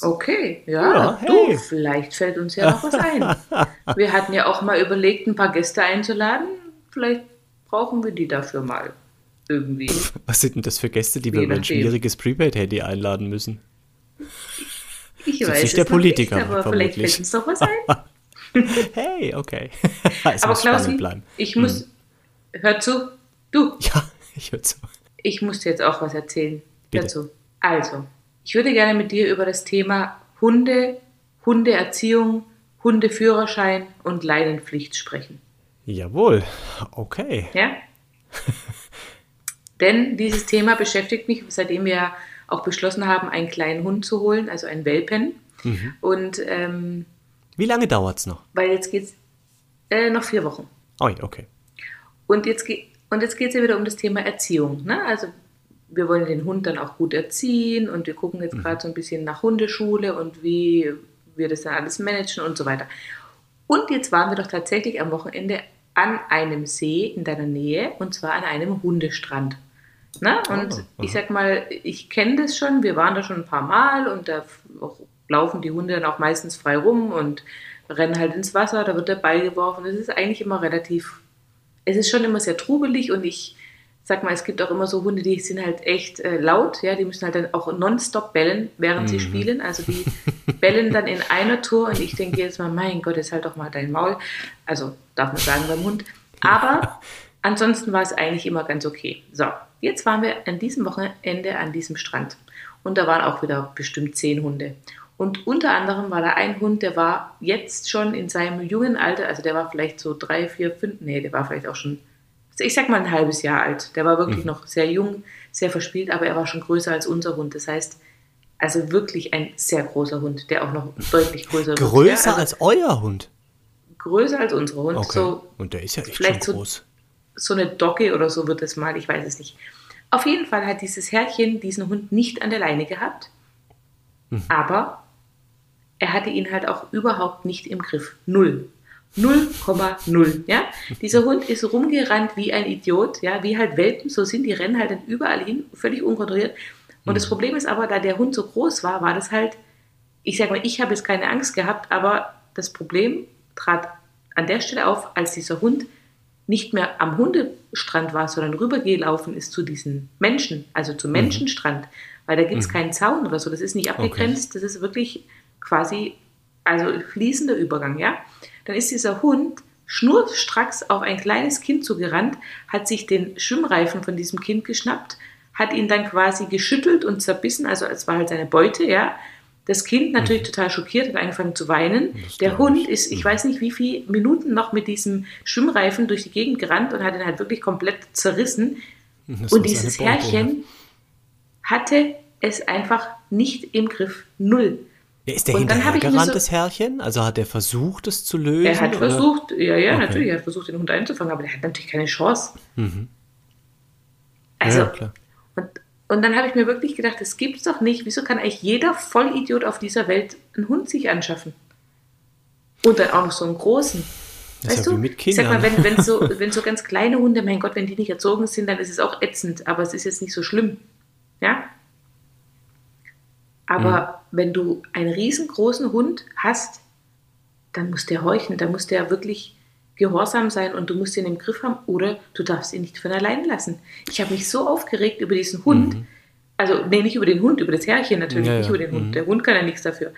S3: Okay. Ja,
S2: Ja,
S3: du,
S2: hey.
S3: vielleicht fällt uns ja noch was ein. Wir hatten ja auch mal überlegt, ein paar Gäste einzuladen. Vielleicht brauchen wir die dafür mal. Irgendwie.
S2: Was sind denn das für Gäste, die wir über ein schwieriges Prepaid-Handy einladen müssen?
S3: Ich
S2: Ist
S3: weiß
S2: nicht der Politiker,
S3: nicht, aber vielleicht
S2: vermutlich.
S3: fällt uns doch was ein.
S2: Hey, okay. es
S3: Aber
S2: spannend
S3: Klausi,
S2: bleiben.
S3: ich muss, hör zu, du,
S2: Ja, ich höre zu.
S3: ich muss dir jetzt auch was erzählen.
S2: Bitte.
S3: Hör zu. Also, ich würde gerne mit dir über das Thema Hunde, Hundeerziehung, Hundeführerschein und Leinenpflicht sprechen.
S2: Jawohl, okay.
S3: Ja? Denn dieses Thema beschäftigt mich, seitdem wir auch beschlossen haben, einen kleinen Hund zu holen, also einen Welpen.
S2: Mhm.
S3: Und ähm,
S2: Wie lange dauert es noch?
S3: weil jetzt geht es äh, noch vier Wochen.
S2: Oh, okay.
S3: Und jetzt, ge- und jetzt geht es ja wieder um das Thema Erziehung. Ne? Also wir wollen den Hund dann auch gut erziehen und wir gucken jetzt gerade so ein bisschen nach Hundeschule und wie wir das dann alles managen und so weiter. Und jetzt waren wir doch tatsächlich am Wochenende an einem See in deiner Nähe und zwar an einem Hundestrand. Ne? Und
S2: Oh,
S3: ich sag mal, ich kenne das schon, wir waren da schon ein paar Mal und da laufen die Hunde dann auch meistens frei rum und rennen halt ins Wasser, da wird der Ball geworfen. Das ist eigentlich immer relativ es ist schon immer sehr trubelig und ich sag mal, es gibt auch immer so Hunde, die sind halt echt äh, laut, ja, die müssen halt dann auch nonstop bellen, während sie spielen. Also die bellen dann in einer Tour und ich denke jetzt mal, mein Gott, jetzt halt doch mal dein Maul. Also darf man sagen beim Hund. Aber ansonsten war es eigentlich immer ganz okay. So, jetzt waren wir an diesem Wochenende an diesem Strand und da waren auch wieder bestimmt zehn Hunde. Und unter anderem war da ein Hund, der war jetzt schon in seinem jungen Alter, also der war vielleicht so drei, vier, fünf, nee, der war vielleicht auch schon, ich sag mal ein halbes Jahr alt. Der war wirklich noch sehr jung, sehr verspielt, aber er war schon größer als unser Hund. Das heißt, also wirklich ein sehr großer Hund, der auch noch deutlich größer wird.
S2: Größer
S3: Ja, also
S2: als euer Hund.
S3: größer als unsere Hund.
S2: Okay.
S3: So
S2: Und der ist ja echt
S3: vielleicht
S2: schon
S3: so-
S2: groß.
S3: so eine Dogge oder so wird es mal, ich weiß es nicht. Auf jeden Fall hat dieses Herrchen diesen Hund nicht an der Leine gehabt, aber er hatte ihn halt auch überhaupt nicht im Griff. Null. 0,0. Ja? Dieser Hund ist rumgerannt wie ein Idiot, ja, wie halt Welpen, so sind die, rennen halt dann überall hin, völlig unkontrolliert. Und das Problem ist aber, da der Hund so groß war, war das halt, ich sag mal, ich habe jetzt keine Angst gehabt, aber das Problem trat an der Stelle auf, als dieser Hund nicht mehr am Hundestrand war, sondern rübergelaufen ist zu diesen Menschen, also zum Menschenstrand, weil da gibt es keinen Zaun oder so, das ist nicht abgegrenzt, das ist wirklich quasi, also fließender Übergang, ja. Dann ist dieser Hund schnurstracks auf ein kleines Kind zugerannt, hat sich den Schwimmreifen von diesem Kind geschnappt, hat ihn dann quasi geschüttelt und zerbissen, also es war halt seine Beute, ja. Das Kind natürlich total schockiert, hat angefangen zu weinen. Der Hund ist, ich weiß nicht wie viele Minuten noch mit diesem Schwimmreifen durch die Gegend gerannt und hat ihn halt wirklich komplett zerrissen.
S2: Das
S3: Und dieses Herrchen hatte es einfach nicht im Griff. Null.
S2: Ist der
S3: Und dann hab ich mir
S2: hinterhergerannt,
S3: so-
S2: das Herrchen? Also hat er versucht, es zu lösen?
S3: Er hat
S2: oder?
S3: versucht, ja, ja,
S2: Okay.
S3: natürlich, er hat versucht, den Hund einzufangen, aber der hat natürlich keine Chance. Also,
S2: ja, klar.
S3: und, und dann habe ich mir wirklich gedacht, das gibt's doch nicht. Wieso kann eigentlich jeder Vollidiot auf dieser Welt einen Hund sich anschaffen? Und dann auch noch so einen großen.
S2: Das
S3: Weißt
S2: ja
S3: du,
S2: mit
S3: ich sag mal,
S2: Kindern.
S3: wenn, wenn, so, wenn so ganz kleine Hunde, mein Gott, wenn die nicht erzogen sind, dann ist es auch ätzend, aber es ist jetzt nicht so schlimm. Ja? Aber wenn du einen riesengroßen Hund hast, dann muss der horchen, dann muss der wirklich gehorsam sein und du musst ihn im Griff haben oder du darfst ihn nicht von allein lassen. Ich habe mich so aufgeregt über diesen Hund, also nee, nicht über den Hund, über das Herrchen natürlich,
S2: Ja,
S3: nicht über den Hund. Der Hund kann ja nichts dafür.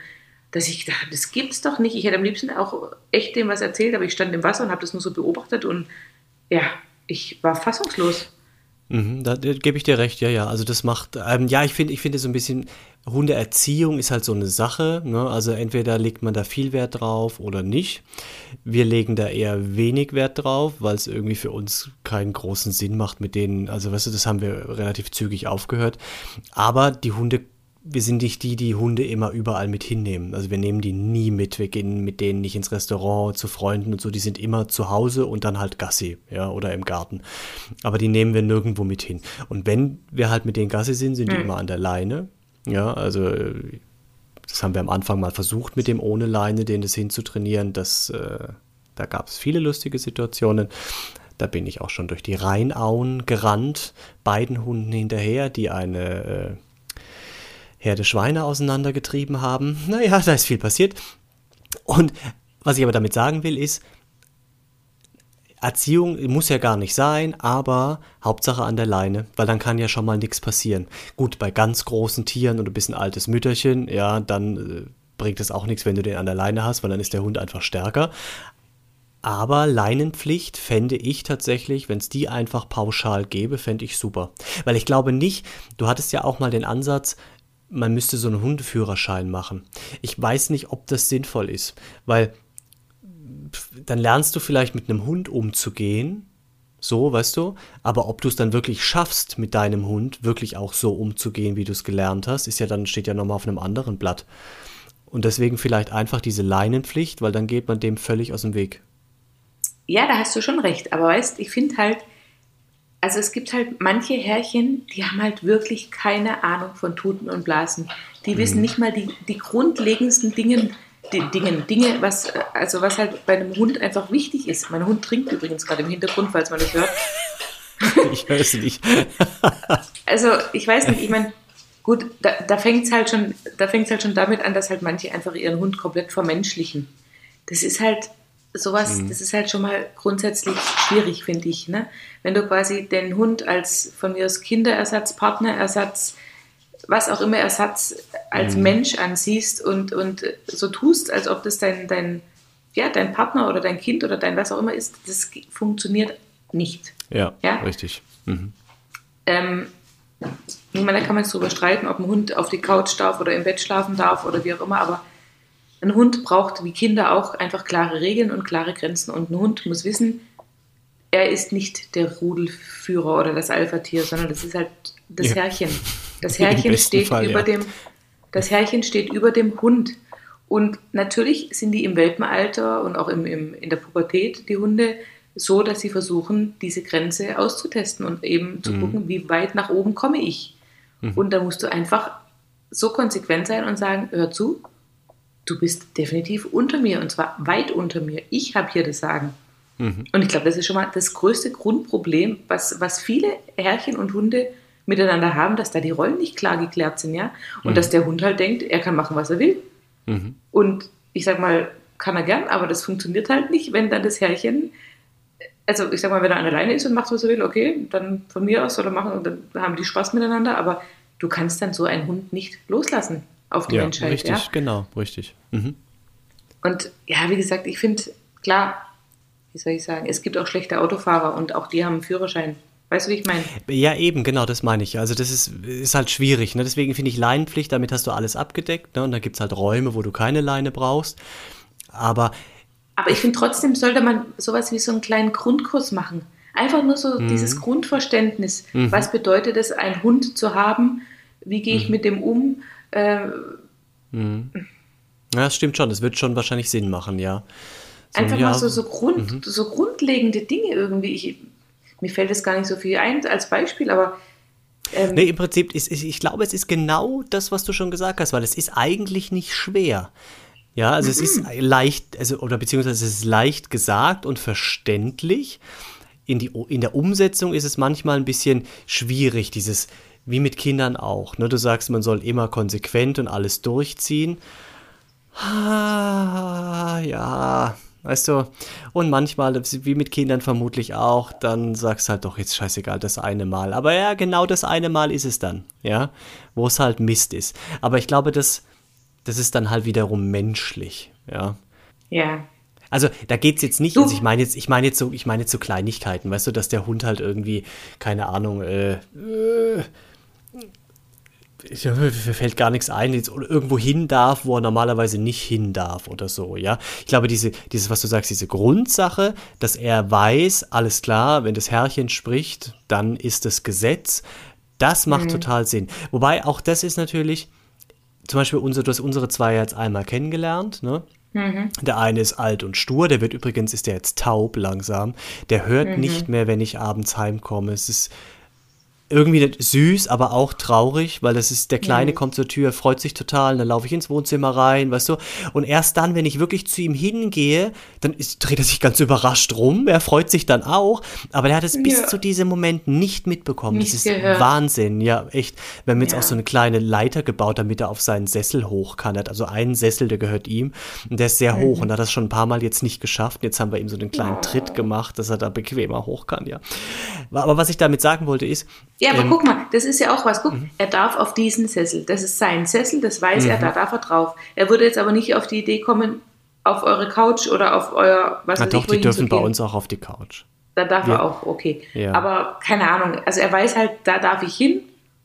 S3: Dass ich dachte, das gibt's doch nicht. Ich hätte am liebsten auch echt dem was erzählt, aber ich stand im Wasser und habe das nur so beobachtet und ja, ich war fassungslos.
S2: Mhm, da, da gebe ich dir recht, ja, ja. Also das macht, ähm, ja, ich finde, ich finde so ein bisschen, Hundeerziehung ist halt so eine Sache. Ne? Also entweder legt man da viel Wert drauf oder nicht. Wir legen da eher wenig Wert drauf, weil es irgendwie für uns keinen großen Sinn macht mit denen. Also weißt du, das haben wir relativ zügig aufgehört. Aber die Hunde wir sind nicht die, die Hunde immer überall mit hinnehmen. Also wir nehmen die nie mit. Wir gehen mit denen nicht ins Restaurant, zu Freunden und so. Die sind immer zu Hause und dann halt Gassi, ja, oder im Garten. Aber die nehmen wir nirgendwo mit hin. Und wenn wir halt mit denen Gassi sind, sind die immer an der Leine. Ja, also das haben wir am Anfang mal versucht mit dem ohne Leine, den das hinzutrainieren. Das, äh, da gab es viele lustige Situationen. Da bin ich auch schon durch die Rheinauen gerannt, beiden Hunden hinterher, die eine äh, Herde Schweine auseinandergetrieben haben. Naja, da ist viel passiert. Und was ich aber damit sagen will, ist, Erziehung muss ja gar nicht sein, aber Hauptsache an der Leine, weil dann kann ja schon mal nichts passieren. Gut, bei ganz großen Tieren und ein altes Mütterchen, ja, dann äh, bringt es auch nichts, wenn du den an der Leine hast, weil dann ist der Hund einfach stärker. Aber Leinenpflicht fände ich tatsächlich, wenn es die einfach pauschal gäbe, fände ich super. Weil ich glaube nicht, du hattest ja auch mal den Ansatz, man müsste so einen Hundeführerschein machen. Ich weiß nicht, ob das sinnvoll ist, weil dann lernst du vielleicht mit einem Hund umzugehen, so, weißt du, aber ob du es dann wirklich schaffst, mit deinem Hund wirklich auch so umzugehen, wie du es gelernt hast, ist ja dann, steht ja nochmal auf einem anderen Blatt. Und deswegen vielleicht einfach diese Leinenpflicht, weil dann geht man dem völlig aus dem Weg.
S3: Ja, da hast du schon recht. Aber weißt, ich finde halt, also es gibt halt manche Herrchen, die haben halt wirklich keine Ahnung von Tuten und Blasen. Die wissen nicht mal die, die grundlegendsten Dinge, die Dingen, Dinge, was, also was halt bei einem Hund einfach wichtig ist. Mein Hund trinkt übrigens gerade im Hintergrund, falls man das hört.
S2: Ich weiß nicht.
S3: Also ich weiß nicht, ich meine, gut, da, da fängt es halt schon, da fängt's halt schon damit an, dass halt manche einfach ihren Hund komplett vermenschlichen. Das ist halt sowas, das ist halt schon mal grundsätzlich schwierig, finde ich. Ne? Wenn du quasi den Hund als von mir aus Kinderersatz, Partnerersatz, was auch immer Ersatz als Mensch ansiehst und, und so tust, als ob das dein, dein, ja, dein Partner oder dein Kind oder dein was auch immer ist, das funktioniert nicht.
S2: Ja,
S3: Ja?
S2: richtig. Mhm.
S3: Ähm, ich meine, da kann man jetzt drüber streiten, ob ein Hund auf die Couch darf oder im Bett schlafen darf oder wie auch immer, aber ein Hund braucht, wie Kinder auch, einfach klare Regeln und klare Grenzen. Und ein Hund muss wissen, er ist nicht der Rudelführer oder das Alpha-Tier, sondern das ist halt das
S2: Ja.
S3: Herrchen. Das Herrchen steht
S2: Fall,
S3: über
S2: ja.
S3: dem, das Herrchen steht über dem Hund. Und natürlich sind die im Welpenalter und auch im, im, in der Pubertät, die Hunde, so, dass sie versuchen, diese Grenze auszutesten und eben
S2: Mhm.
S3: zu gucken, wie weit nach oben komme ich. Und da musst du einfach so konsequent sein und sagen, hör zu, du bist definitiv unter mir und zwar weit unter mir. Ich habe hier das Sagen.
S2: Mhm.
S3: Und ich glaube, das ist schon mal das größte Grundproblem, was, was viele Herrchen und Hunde miteinander haben, dass da die Rollen nicht klar geklärt sind, ja. Und dass der Hund halt denkt, er kann machen, was er will.
S2: Mhm.
S3: Und ich sag mal, kann er gern, aber das funktioniert halt nicht, wenn dann das Herrchen, also ich sag mal, wenn er an der Leine ist und macht, was er will, okay, dann von mir aus soll er machen und dann haben die Spaß miteinander, aber du kannst dann so einen Hund nicht loslassen auf die
S2: Ja,
S3: Menschheit,
S2: richtig,
S3: ja.
S2: genau, richtig. Mhm.
S3: Und ja, wie gesagt, ich finde, klar, wie soll ich sagen, es gibt auch schlechte Autofahrer und auch die haben einen Führerschein. Weißt du, wie ich meine?
S2: Ja, eben, genau, das meine ich. Also das ist, ist halt schwierig. Ne? Deswegen finde ich Leinenpflicht, damit hast du alles abgedeckt. Ne? Und da gibt es halt Räume, wo du keine Leine brauchst. Aber
S3: Aber ich finde trotzdem sollte man sowas wie so einen kleinen Grundkurs machen. Einfach nur so dieses Grundverständnis. Was bedeutet es, einen Hund zu haben? Wie gehe ich mit dem um? Äh,
S2: ja, das stimmt schon. Das wird schon wahrscheinlich Sinn machen, ja. So,
S3: einfach
S2: ja,
S3: mal so, so, Grund, so grundlegende Dinge irgendwie. Ich, mir fällt es gar nicht so viel ein als Beispiel, aber ähm,
S2: Nee, im Prinzip ist, ist, ich glaube, es ist genau das, was du schon gesagt hast, weil es ist eigentlich nicht schwer. Ja, also es ist leicht, also, oder beziehungsweise es ist leicht gesagt und verständlich. In, die, in der Umsetzung ist es manchmal ein bisschen schwierig, dieses, wie mit Kindern auch. Ne? Du sagst, man soll immer konsequent und alles durchziehen. Ah, ja, weißt du. Und manchmal, wie mit Kindern vermutlich auch, dann sagst du halt doch, jetzt scheißegal, das eine Mal. Aber ja, genau das eine Mal ist es dann, ja, wo es halt Mist ist. Aber ich glaube, das, das ist dann halt wiederum menschlich, ja.
S3: Ja.
S2: Also da geht es jetzt nicht, also ich meine jetzt, ich meine jetzt so, ich meine jetzt so Kleinigkeiten, weißt du, dass der Hund halt irgendwie, keine Ahnung, äh, äh, ich, mir fällt gar nichts ein, jetzt irgendwo hin darf, wo er normalerweise nicht hin darf oder so, ja. Ich glaube, diese, dieses, was du sagst, diese Grundsache, dass er weiß, alles klar, wenn das Herrchen spricht, dann ist das Gesetz, das macht total Sinn. Wobei auch das ist natürlich, zum Beispiel unsere, du hast unsere zwei jetzt einmal kennengelernt, ne? Der eine ist alt und stur, der wird übrigens, ist der jetzt taub langsam. Der hört nicht mehr, wenn ich abends heimkomme. Es ist irgendwie süß, aber auch traurig, weil das ist, der Kleine kommt zur Tür, freut sich total, dann laufe ich ins Wohnzimmer rein, weißt du. Und erst dann, wenn ich wirklich zu ihm hingehe, dann ist, dreht er sich ganz überrascht rum, er freut sich dann auch, aber der hat es bis
S3: Ja.
S2: zu diesem Moment nicht mitbekommen.
S3: Nicht
S2: das ist
S3: gehört.
S2: Wahnsinn, ja, echt. Wir haben jetzt
S3: Ja.
S2: auch so eine kleine Leiter gebaut, damit er auf seinen Sessel hoch kann. Er hat also einen Sessel, der gehört ihm und der ist sehr hoch und hat das schon ein paar Mal jetzt nicht geschafft. Jetzt haben wir ihm so einen kleinen Tritt gemacht, dass er da bequemer hoch kann, ja. Aber was ich damit sagen wollte ist,
S3: Ja, aber
S2: ähm,
S3: guck mal, das ist ja auch was. Guck, er darf auf diesen Sessel. Das ist sein Sessel, das weiß er, da darf er drauf. Er würde jetzt aber nicht auf die Idee kommen, auf eure Couch oder auf euer, was
S2: na doch,
S3: ich,
S2: die dürfen bei uns auch auf die Couch.
S3: Da darf
S2: Wir-
S3: er auch, okay.
S2: Ja.
S3: Aber keine Ahnung, also er weiß halt, da darf ich hin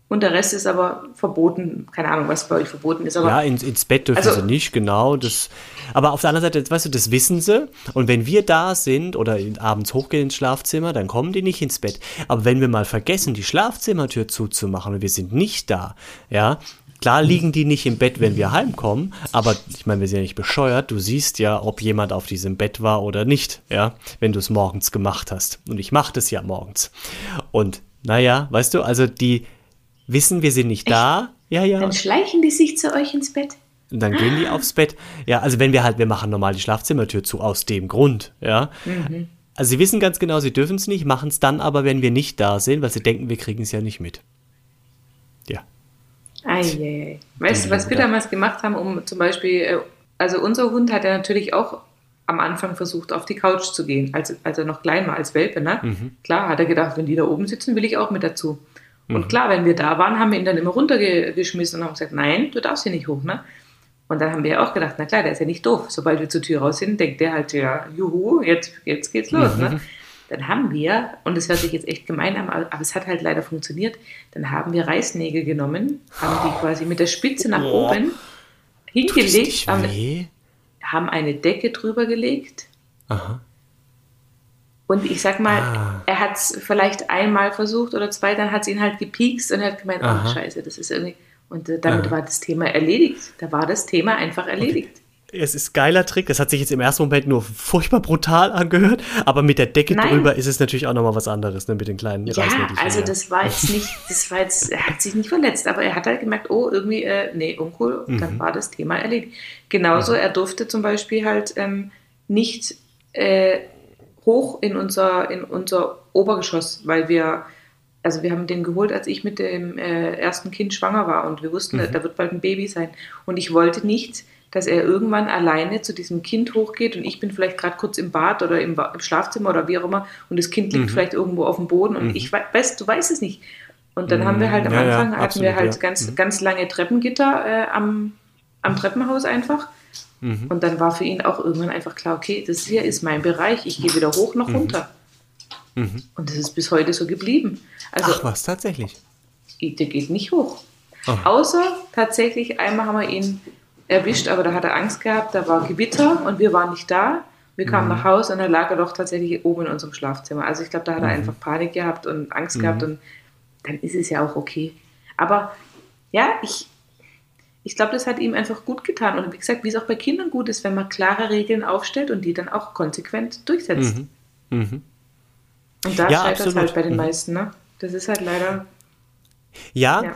S3: und der Rest ist aber verboten. Keine Ahnung, was bei euch verboten ist, aber
S2: Ja, ins, ins Bett dürfen
S3: Also-
S2: sie nicht, genau. Das, aber auf der anderen Seite, weißt du, das wissen sie. Und wenn wir da sind oder abends hochgehen ins Schlafzimmer, dann kommen die nicht ins Bett. Aber wenn wir mal vergessen, die Schlafzimmertür zuzumachen und wir sind nicht da, ja, klar liegen die nicht im Bett, wenn wir heimkommen. Aber ich meine, wir sind ja nicht bescheuert. Du siehst ja, ob jemand auf diesem Bett war oder nicht, ja, wenn du es morgens gemacht hast. Und ich mache das ja morgens. Und naja, weißt du, also die wissen, wir sind nicht da. Ja, ja.
S3: dann schleichen die sich zu euch ins Bett.
S2: Und dann gehen die aufs Bett. Ja, also wenn wir halt, wir machen normal die Schlafzimmertür zu, aus dem Grund, ja. Also sie wissen ganz genau, sie dürfen es nicht, machen es dann aber, wenn wir nicht da sind, weil sie denken, wir kriegen es ja nicht mit. Ja.
S3: Eieiei. Weißt du, was wir damals gemacht haben, um zum Beispiel, äh, also unser Hund hat ja natürlich auch am Anfang versucht, auf die Couch zu gehen, als, als er noch klein war, als Welpe, ne? Klar, hat er gedacht, wenn die da oben sitzen, will ich auch mit dazu. Und klar, wenn wir da waren, haben wir ihn dann immer runtergeschmissen und haben gesagt, nein, du darfst hier nicht hoch, ne? Und dann haben wir auch gedacht, na klar, der ist ja nicht doof. Sobald wir zur Tür raus sind, denkt der halt, ja, juhu, jetzt, jetzt geht's los, ne? Dann haben wir, und das hört sich jetzt echt gemein an, aber es hat halt leider funktioniert, dann haben wir Reißnägel genommen, haben die quasi mit der Spitze nach
S2: Boah.
S3: oben hingelegt, haben, haben eine Decke drüber gelegt.
S2: Aha.
S3: Und ich sag mal,
S2: Ah.
S3: er hat es vielleicht einmal versucht oder zwei, dann hat es ihn halt gepiekst und er hat gemeint,
S2: Aha.
S3: oh scheiße, das ist irgendwie. Und äh, damit
S2: Aha.
S3: war das Thema erledigt. Da war das Thema einfach erledigt.
S2: Es ist geiler Trick. Das hat sich jetzt im ersten Moment nur furchtbar brutal angehört, aber mit der Decke
S3: Nein.
S2: drüber ist es natürlich auch nochmal was anderes, ne, mit den kleinen
S3: Ja, also das war jetzt nicht, das war jetzt, er hat sich nicht verletzt, aber er hat halt gemerkt, oh, irgendwie, äh, nee, uncool,
S2: Mhm.
S3: dann war das Thema erledigt. Genauso, er durfte zum Beispiel halt ähm, nicht äh, hoch in unser, in unser Obergeschoss, weil wir, also wir haben den geholt, als ich mit dem äh, ersten Kind schwanger war und wir wussten,
S2: Mhm.
S3: da wird bald ein Baby sein. Und ich wollte nicht, dass er irgendwann alleine zu diesem Kind hochgeht und ich bin vielleicht gerade kurz im Bad oder im, Ba- im Schlafzimmer oder wie auch immer und das Kind
S2: Mhm.
S3: liegt vielleicht irgendwo auf dem Boden und ich wei- weiß, du weißt es nicht. Und dann haben wir halt am
S2: Ja, ja,
S3: Anfang hatten
S2: absolut,
S3: wir halt
S2: ja.
S3: ganz,
S2: Mhm.
S3: ganz lange Treppengitter äh, am, am Treppenhaus einfach.
S2: Mhm.
S3: Und dann war für ihn auch irgendwann einfach klar, okay, das hier ist mein Bereich, ich gehe weder hoch
S2: Mhm.
S3: noch runter. Und das ist bis heute so geblieben. Also
S2: Ach was, tatsächlich.
S3: der geht nicht hoch.
S2: Aha.
S3: Außer tatsächlich einmal haben wir ihn erwischt, aber da hat er Angst gehabt, da war Gewitter und wir waren nicht da. Wir kamen
S2: Mhm.
S3: nach Hause und dann lag er doch tatsächlich oben in unserem Schlafzimmer. Also ich glaube, da hat
S2: Mhm.
S3: er einfach Panik gehabt und Angst gehabt und dann ist es ja auch okay. Aber ja, ich, ich glaube, das hat ihm einfach gut getan. Und wie gesagt, wie es auch bei Kindern gut ist, wenn man klare Regeln aufstellt und die dann auch konsequent durchsetzt.
S2: Mhm. Mhm.
S3: Und da
S2: Ja,
S3: scheitert es halt bei den
S2: Mhm.
S3: meisten. Ne? Das ist halt leider.
S2: Ja,
S3: Ja.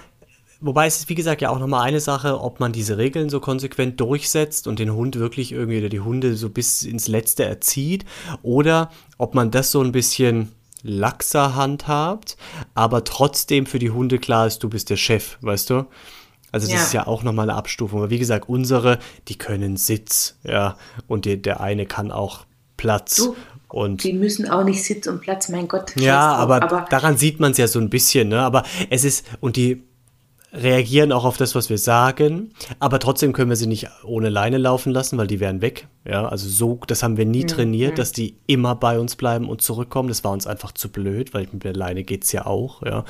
S2: wobei es ist, wie gesagt, ja auch nochmal eine Sache, ob man diese Regeln so konsequent durchsetzt und den Hund wirklich irgendwie oder die Hunde so bis ins Letzte erzieht oder ob man das so ein bisschen laxer handhabt, aber trotzdem für die Hunde klar ist, du bist der Chef, weißt du? Also das
S3: Ja.
S2: ist ja auch nochmal eine Abstufung. Aber wie gesagt, unsere, die können Sitz, ja, und die, der eine kann auch Platz.
S3: Du,
S2: und
S3: Die müssen auch nicht Sitz und Platz, mein Gott.
S2: ja, aber,
S3: aber
S2: daran sieht man es ja so ein bisschen, ne? Aber es ist, und die reagieren auch auf das, was wir sagen, aber trotzdem können wir sie nicht ohne Leine laufen lassen, weil die wären weg. Ja, also so, das haben wir nie trainiert, dass die immer bei uns bleiben und zurückkommen. Das war uns einfach zu blöd, weil mit der Leine geht's ja auch, ja.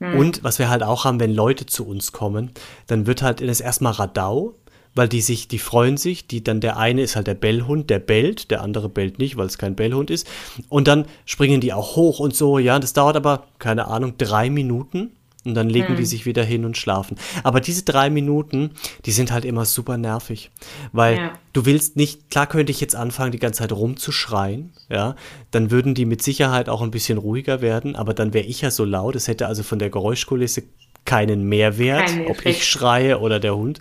S2: Und was wir halt auch haben, wenn Leute zu uns kommen, dann wird halt das erstmal Radau, weil die sich, die freuen sich, die dann der eine ist halt der Bellhund, der bellt, der andere bellt nicht, weil es kein Bellhund ist. Und dann springen die auch hoch und so, ja, das dauert aber, keine Ahnung, drei Minuten. Und dann legen die sich wieder hin und schlafen. Aber diese drei Minuten, die sind halt immer super nervig. Weil
S3: Ja.
S2: du willst nicht, klar könnte ich jetzt anfangen, die ganze Zeit rumzuschreien, ja, dann würden die mit Sicherheit auch ein bisschen ruhiger werden, aber dann wäre ich ja so laut, es hätte also von der Geräuschkulisse keinen Mehrwert,
S3: Keinen
S2: ob ich schreie oder der Hund.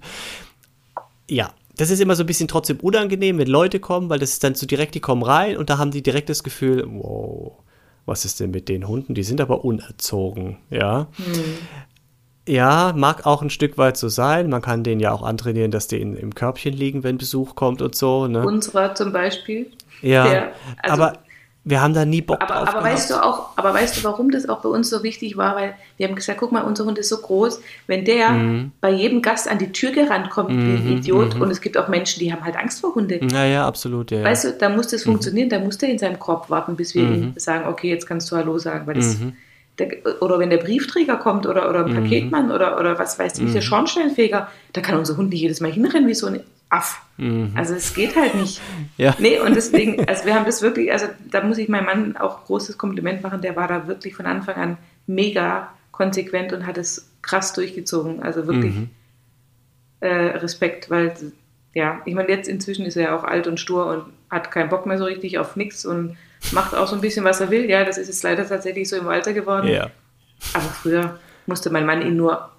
S2: Ja, das ist immer so ein bisschen trotzdem unangenehm, wenn Leute kommen, weil das ist dann so direkt, die kommen rein und da haben die direkt das Gefühl, wow, was ist denn mit den Hunden? Die sind aber unerzogen, ja. Ja, mag auch ein Stück weit so sein. Man kann denen ja auch antrainieren, dass die in, im Körbchen liegen, wenn Besuch kommt und so. Ne?
S3: unserer zum Beispiel.
S2: ja,
S3: der- also-
S2: aber wir haben da nie Bock
S3: Aber,
S2: drauf
S3: aber
S2: gehabt.
S3: weißt du auch, aber weißt du, warum das auch bei uns so wichtig war? Weil wir haben gesagt, guck mal, unser Hund ist so groß, wenn der
S2: Mhm.
S3: bei jedem Gast an die Tür gerannt kommt wie ein Idiot, und es gibt auch Menschen, die haben halt Angst vor Hunde.
S2: Ja, ja, absolut, ja.
S3: Weißt du, da muss
S2: Mhm.
S3: das funktionieren, da muss der in seinem Korb warten, bis wir ihm sagen, okay, jetzt kannst du Hallo sagen, weil das,
S2: Mhm.
S3: Der, oder wenn der Briefträger kommt oder, oder ein Paketmann oder, oder was weiß ich,
S2: Mhm.
S3: der Schornsteinfeger, da kann unser Hund nicht jedes Mal hinrennen wie so ein Aff.
S2: Mhm.
S3: Also es geht halt nicht.
S2: Ja.
S3: Nee, und deswegen, also wir haben das wirklich, also da muss ich meinem Mann auch großes Kompliment machen, der war da wirklich von Anfang an mega konsequent und hat es krass durchgezogen. Also wirklich
S2: Mhm.
S3: äh, Respekt, weil ja, ich meine, jetzt inzwischen ist er ja auch alt und stur und hat keinen Bock mehr so richtig auf nichts und macht auch so ein bisschen, was er will. Ja, das ist jetzt leider tatsächlich so im Alter geworden.
S2: ja.
S3: Aber früher musste mein Mann ihn nur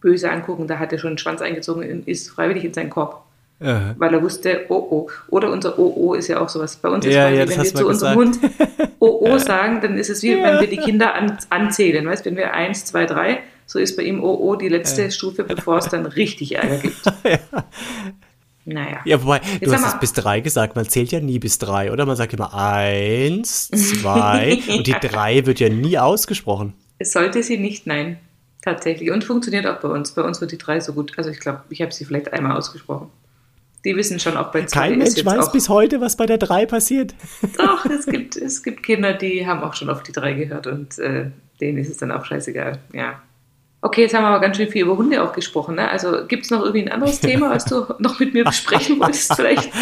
S3: böse angucken, da hat er schon den Schwanz eingezogen und ist freiwillig in seinen Korb.
S2: Äh,
S3: Weil er wusste, oh oh. Oder unser oh oh ist ja auch sowas. Bei uns ist
S2: Ja,
S3: quasi,
S2: ja,
S3: wenn wir zu unserem Hund oh oh sagen, dann ist es wie wenn wir die Kinder an, anzählen. Weißt wenn wir eins, zwei, drei, so ist bei ihm oh oh die letzte Stufe, bevor es dann richtig Ärger gibt. Naja.
S2: ja, wobei, du
S3: sag
S2: hast es bis drei gesagt, man zählt ja nie bis drei, oder? Man sagt immer eins, zwei und die drei wird ja nie ausgesprochen.
S3: Es sollte sie nicht, nein. Tatsächlich. Und funktioniert auch bei uns. Bei uns wird die drei so gut. Also ich glaube, ich habe sie vielleicht einmal ausgesprochen. Die wissen schon auch bei zwei.
S2: Kein Mensch
S3: jetzt
S2: weiß bis heute, was bei der drei passiert.
S3: Doch, es gibt, es gibt Kinder, die haben auch schon auf die drei gehört und äh, denen ist es dann auch scheißegal. Ja. Okay, jetzt haben wir aber ganz schön viel über Hunde auch gesprochen. Ne? Also gibt es noch irgendwie ein anderes Thema, was du noch mit mir besprechen wolltest vielleicht?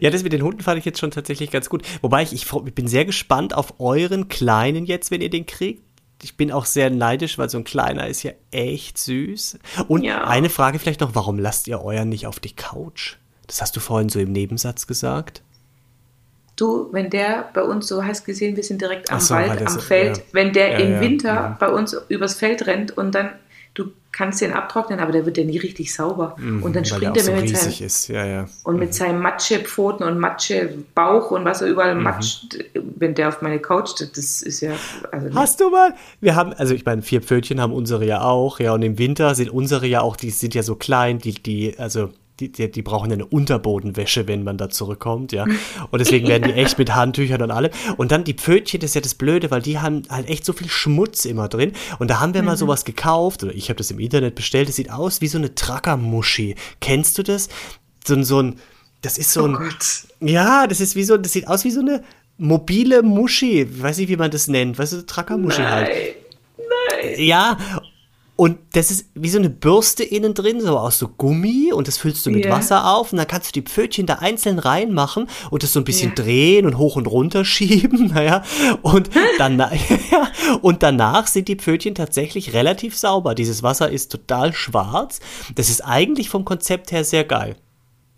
S2: Ja, das mit den Hunden fand ich jetzt schon tatsächlich ganz gut. Wobei ich, ich, ich bin sehr gespannt auf euren Kleinen jetzt, wenn ihr den kriegt. Ich bin auch sehr neidisch, weil so ein kleiner ist ja echt süß. Und
S3: Ja.
S2: eine Frage vielleicht noch, warum lasst ihr euren nicht auf die Couch? Das hast du vorhin so im Nebensatz gesagt.
S3: Du, wenn der bei uns, so hast gesehen, wir sind direkt am
S2: so,
S3: Wald, am Feld,
S2: ja.
S3: wenn der
S2: Ja,
S3: im
S2: ja,
S3: Winter bei uns übers Feld rennt und dann, du kannst den abtrocknen, aber der wird ja nie richtig sauber. und dann
S2: Mhm, weil der
S3: springt er
S2: so
S3: mir mit seinem,
S2: ist. Ja, ja.
S3: und mit seinen Matschepfoten und Matschebauch und was er überall
S2: Mhm.
S3: matscht, wenn der auf meine Couch steht, das ist ja, also
S2: Hast du mal? Wir haben, also ich meine, vier Pfötchen haben unsere ja auch, ja, und im Winter sind unsere ja auch, die sind ja so klein, die, die, also die, die, die brauchen eine Unterbodenwäsche, wenn man da zurückkommt, ja. Und deswegen werden die echt mit Handtüchern und allem. Und dann die Pfötchen, das ist ja das Blöde, weil die haben halt echt so viel Schmutz immer drin. Und da haben wir mal sowas gekauft, oder ich habe das im Internet bestellt, das sieht aus wie so eine Trackermuschi. Kennst du das? So, ein- so ein, das ist so
S3: oh
S2: ein,
S3: Gott.
S2: ja, das ist wie so, das sieht aus wie so eine mobile Muschi. Ich weiß nicht, wie man das nennt. Weißt du, Trackermuschi halt.
S3: Nein,
S2: Ja, und das ist wie so eine Bürste innen drin, so aus so Gummi und das füllst du mit
S3: Ja.
S2: Wasser auf und dann kannst du die Pfötchen da einzeln reinmachen und das so ein bisschen
S3: Ja.
S2: drehen und hoch und runter schieben, naja, und, dann, und danach sind die Pfötchen tatsächlich relativ sauber. Dieses Wasser ist total schwarz. Das ist eigentlich vom Konzept her sehr geil.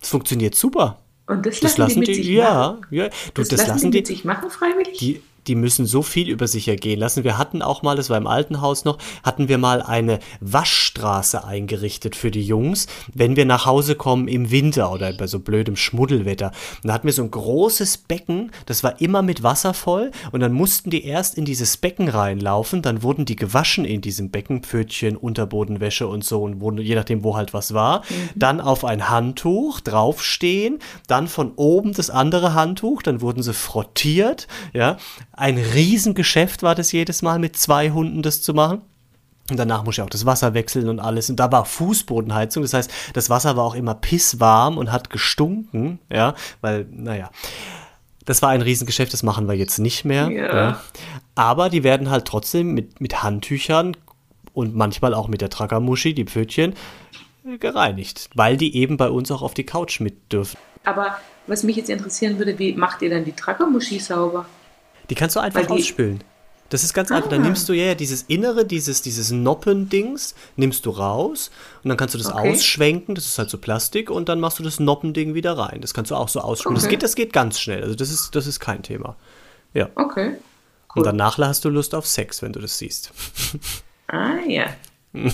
S2: Das funktioniert super.
S3: Und das,
S2: Das
S3: lassen,
S2: lassen
S3: die
S2: die,
S3: mit sich
S2: ja,
S3: machen?
S2: ja. Du,
S3: Das,
S2: das,
S3: lassen,
S2: lassen
S3: die
S2: die,
S3: mit sich machen freiwillig?
S2: die, die müssen so viel über sich ergehen lassen. Wir hatten auch mal, das war im alten Haus noch, hatten wir mal eine Waschstraße eingerichtet für die Jungs, wenn wir nach Hause kommen im Winter oder bei so blödem Schmuddelwetter. Und da hatten wir so ein großes Becken, das war immer mit Wasser voll und dann mussten die erst in dieses Becken reinlaufen, dann wurden die gewaschen in diesem Becken, Pfötchen, Unterbodenwäsche und so und wurden, je nachdem, wo halt was war, mhm. dann auf ein Handtuch draufstehen, dann von oben das andere Handtuch, dann wurden sie frottiert, ja, ein Riesengeschäft war das jedes Mal mit zwei Hunden das zu machen. Und danach muss ich auch das Wasser wechseln und alles. Und da war Fußbodenheizung. Das heißt, das Wasser war auch immer pisswarm und hat gestunken. Ja, weil, naja. Das war ein Riesengeschäft, das machen wir jetzt nicht mehr. Ja. Ja. Aber die werden halt trotzdem mit, mit Handtüchern und manchmal auch mit der Trackermuschi, die Pfötchen, gereinigt. Weil die eben bei uns auch auf die Couch mit dürfen.
S3: Aber was mich jetzt interessieren würde, wie macht ihr dann die Trackermuschi sauber?
S2: Die kannst du einfach ausspülen. Das ist ganz ah. einfach. Dann ah. nimmst du ja dieses Innere, dieses, dieses Noppendings, nimmst du raus und dann kannst du das okay. ausschwenken. Das ist halt so Plastik und dann machst du das Noppending wieder rein. Das kannst du auch so ausspülen. Okay. Das, geht, das geht ganz schnell. Also das ist, das ist kein Thema. Ja.
S3: Okay. Cool.
S2: Und danach hast du Lust auf Sex, wenn du das siehst.
S3: Ah ja.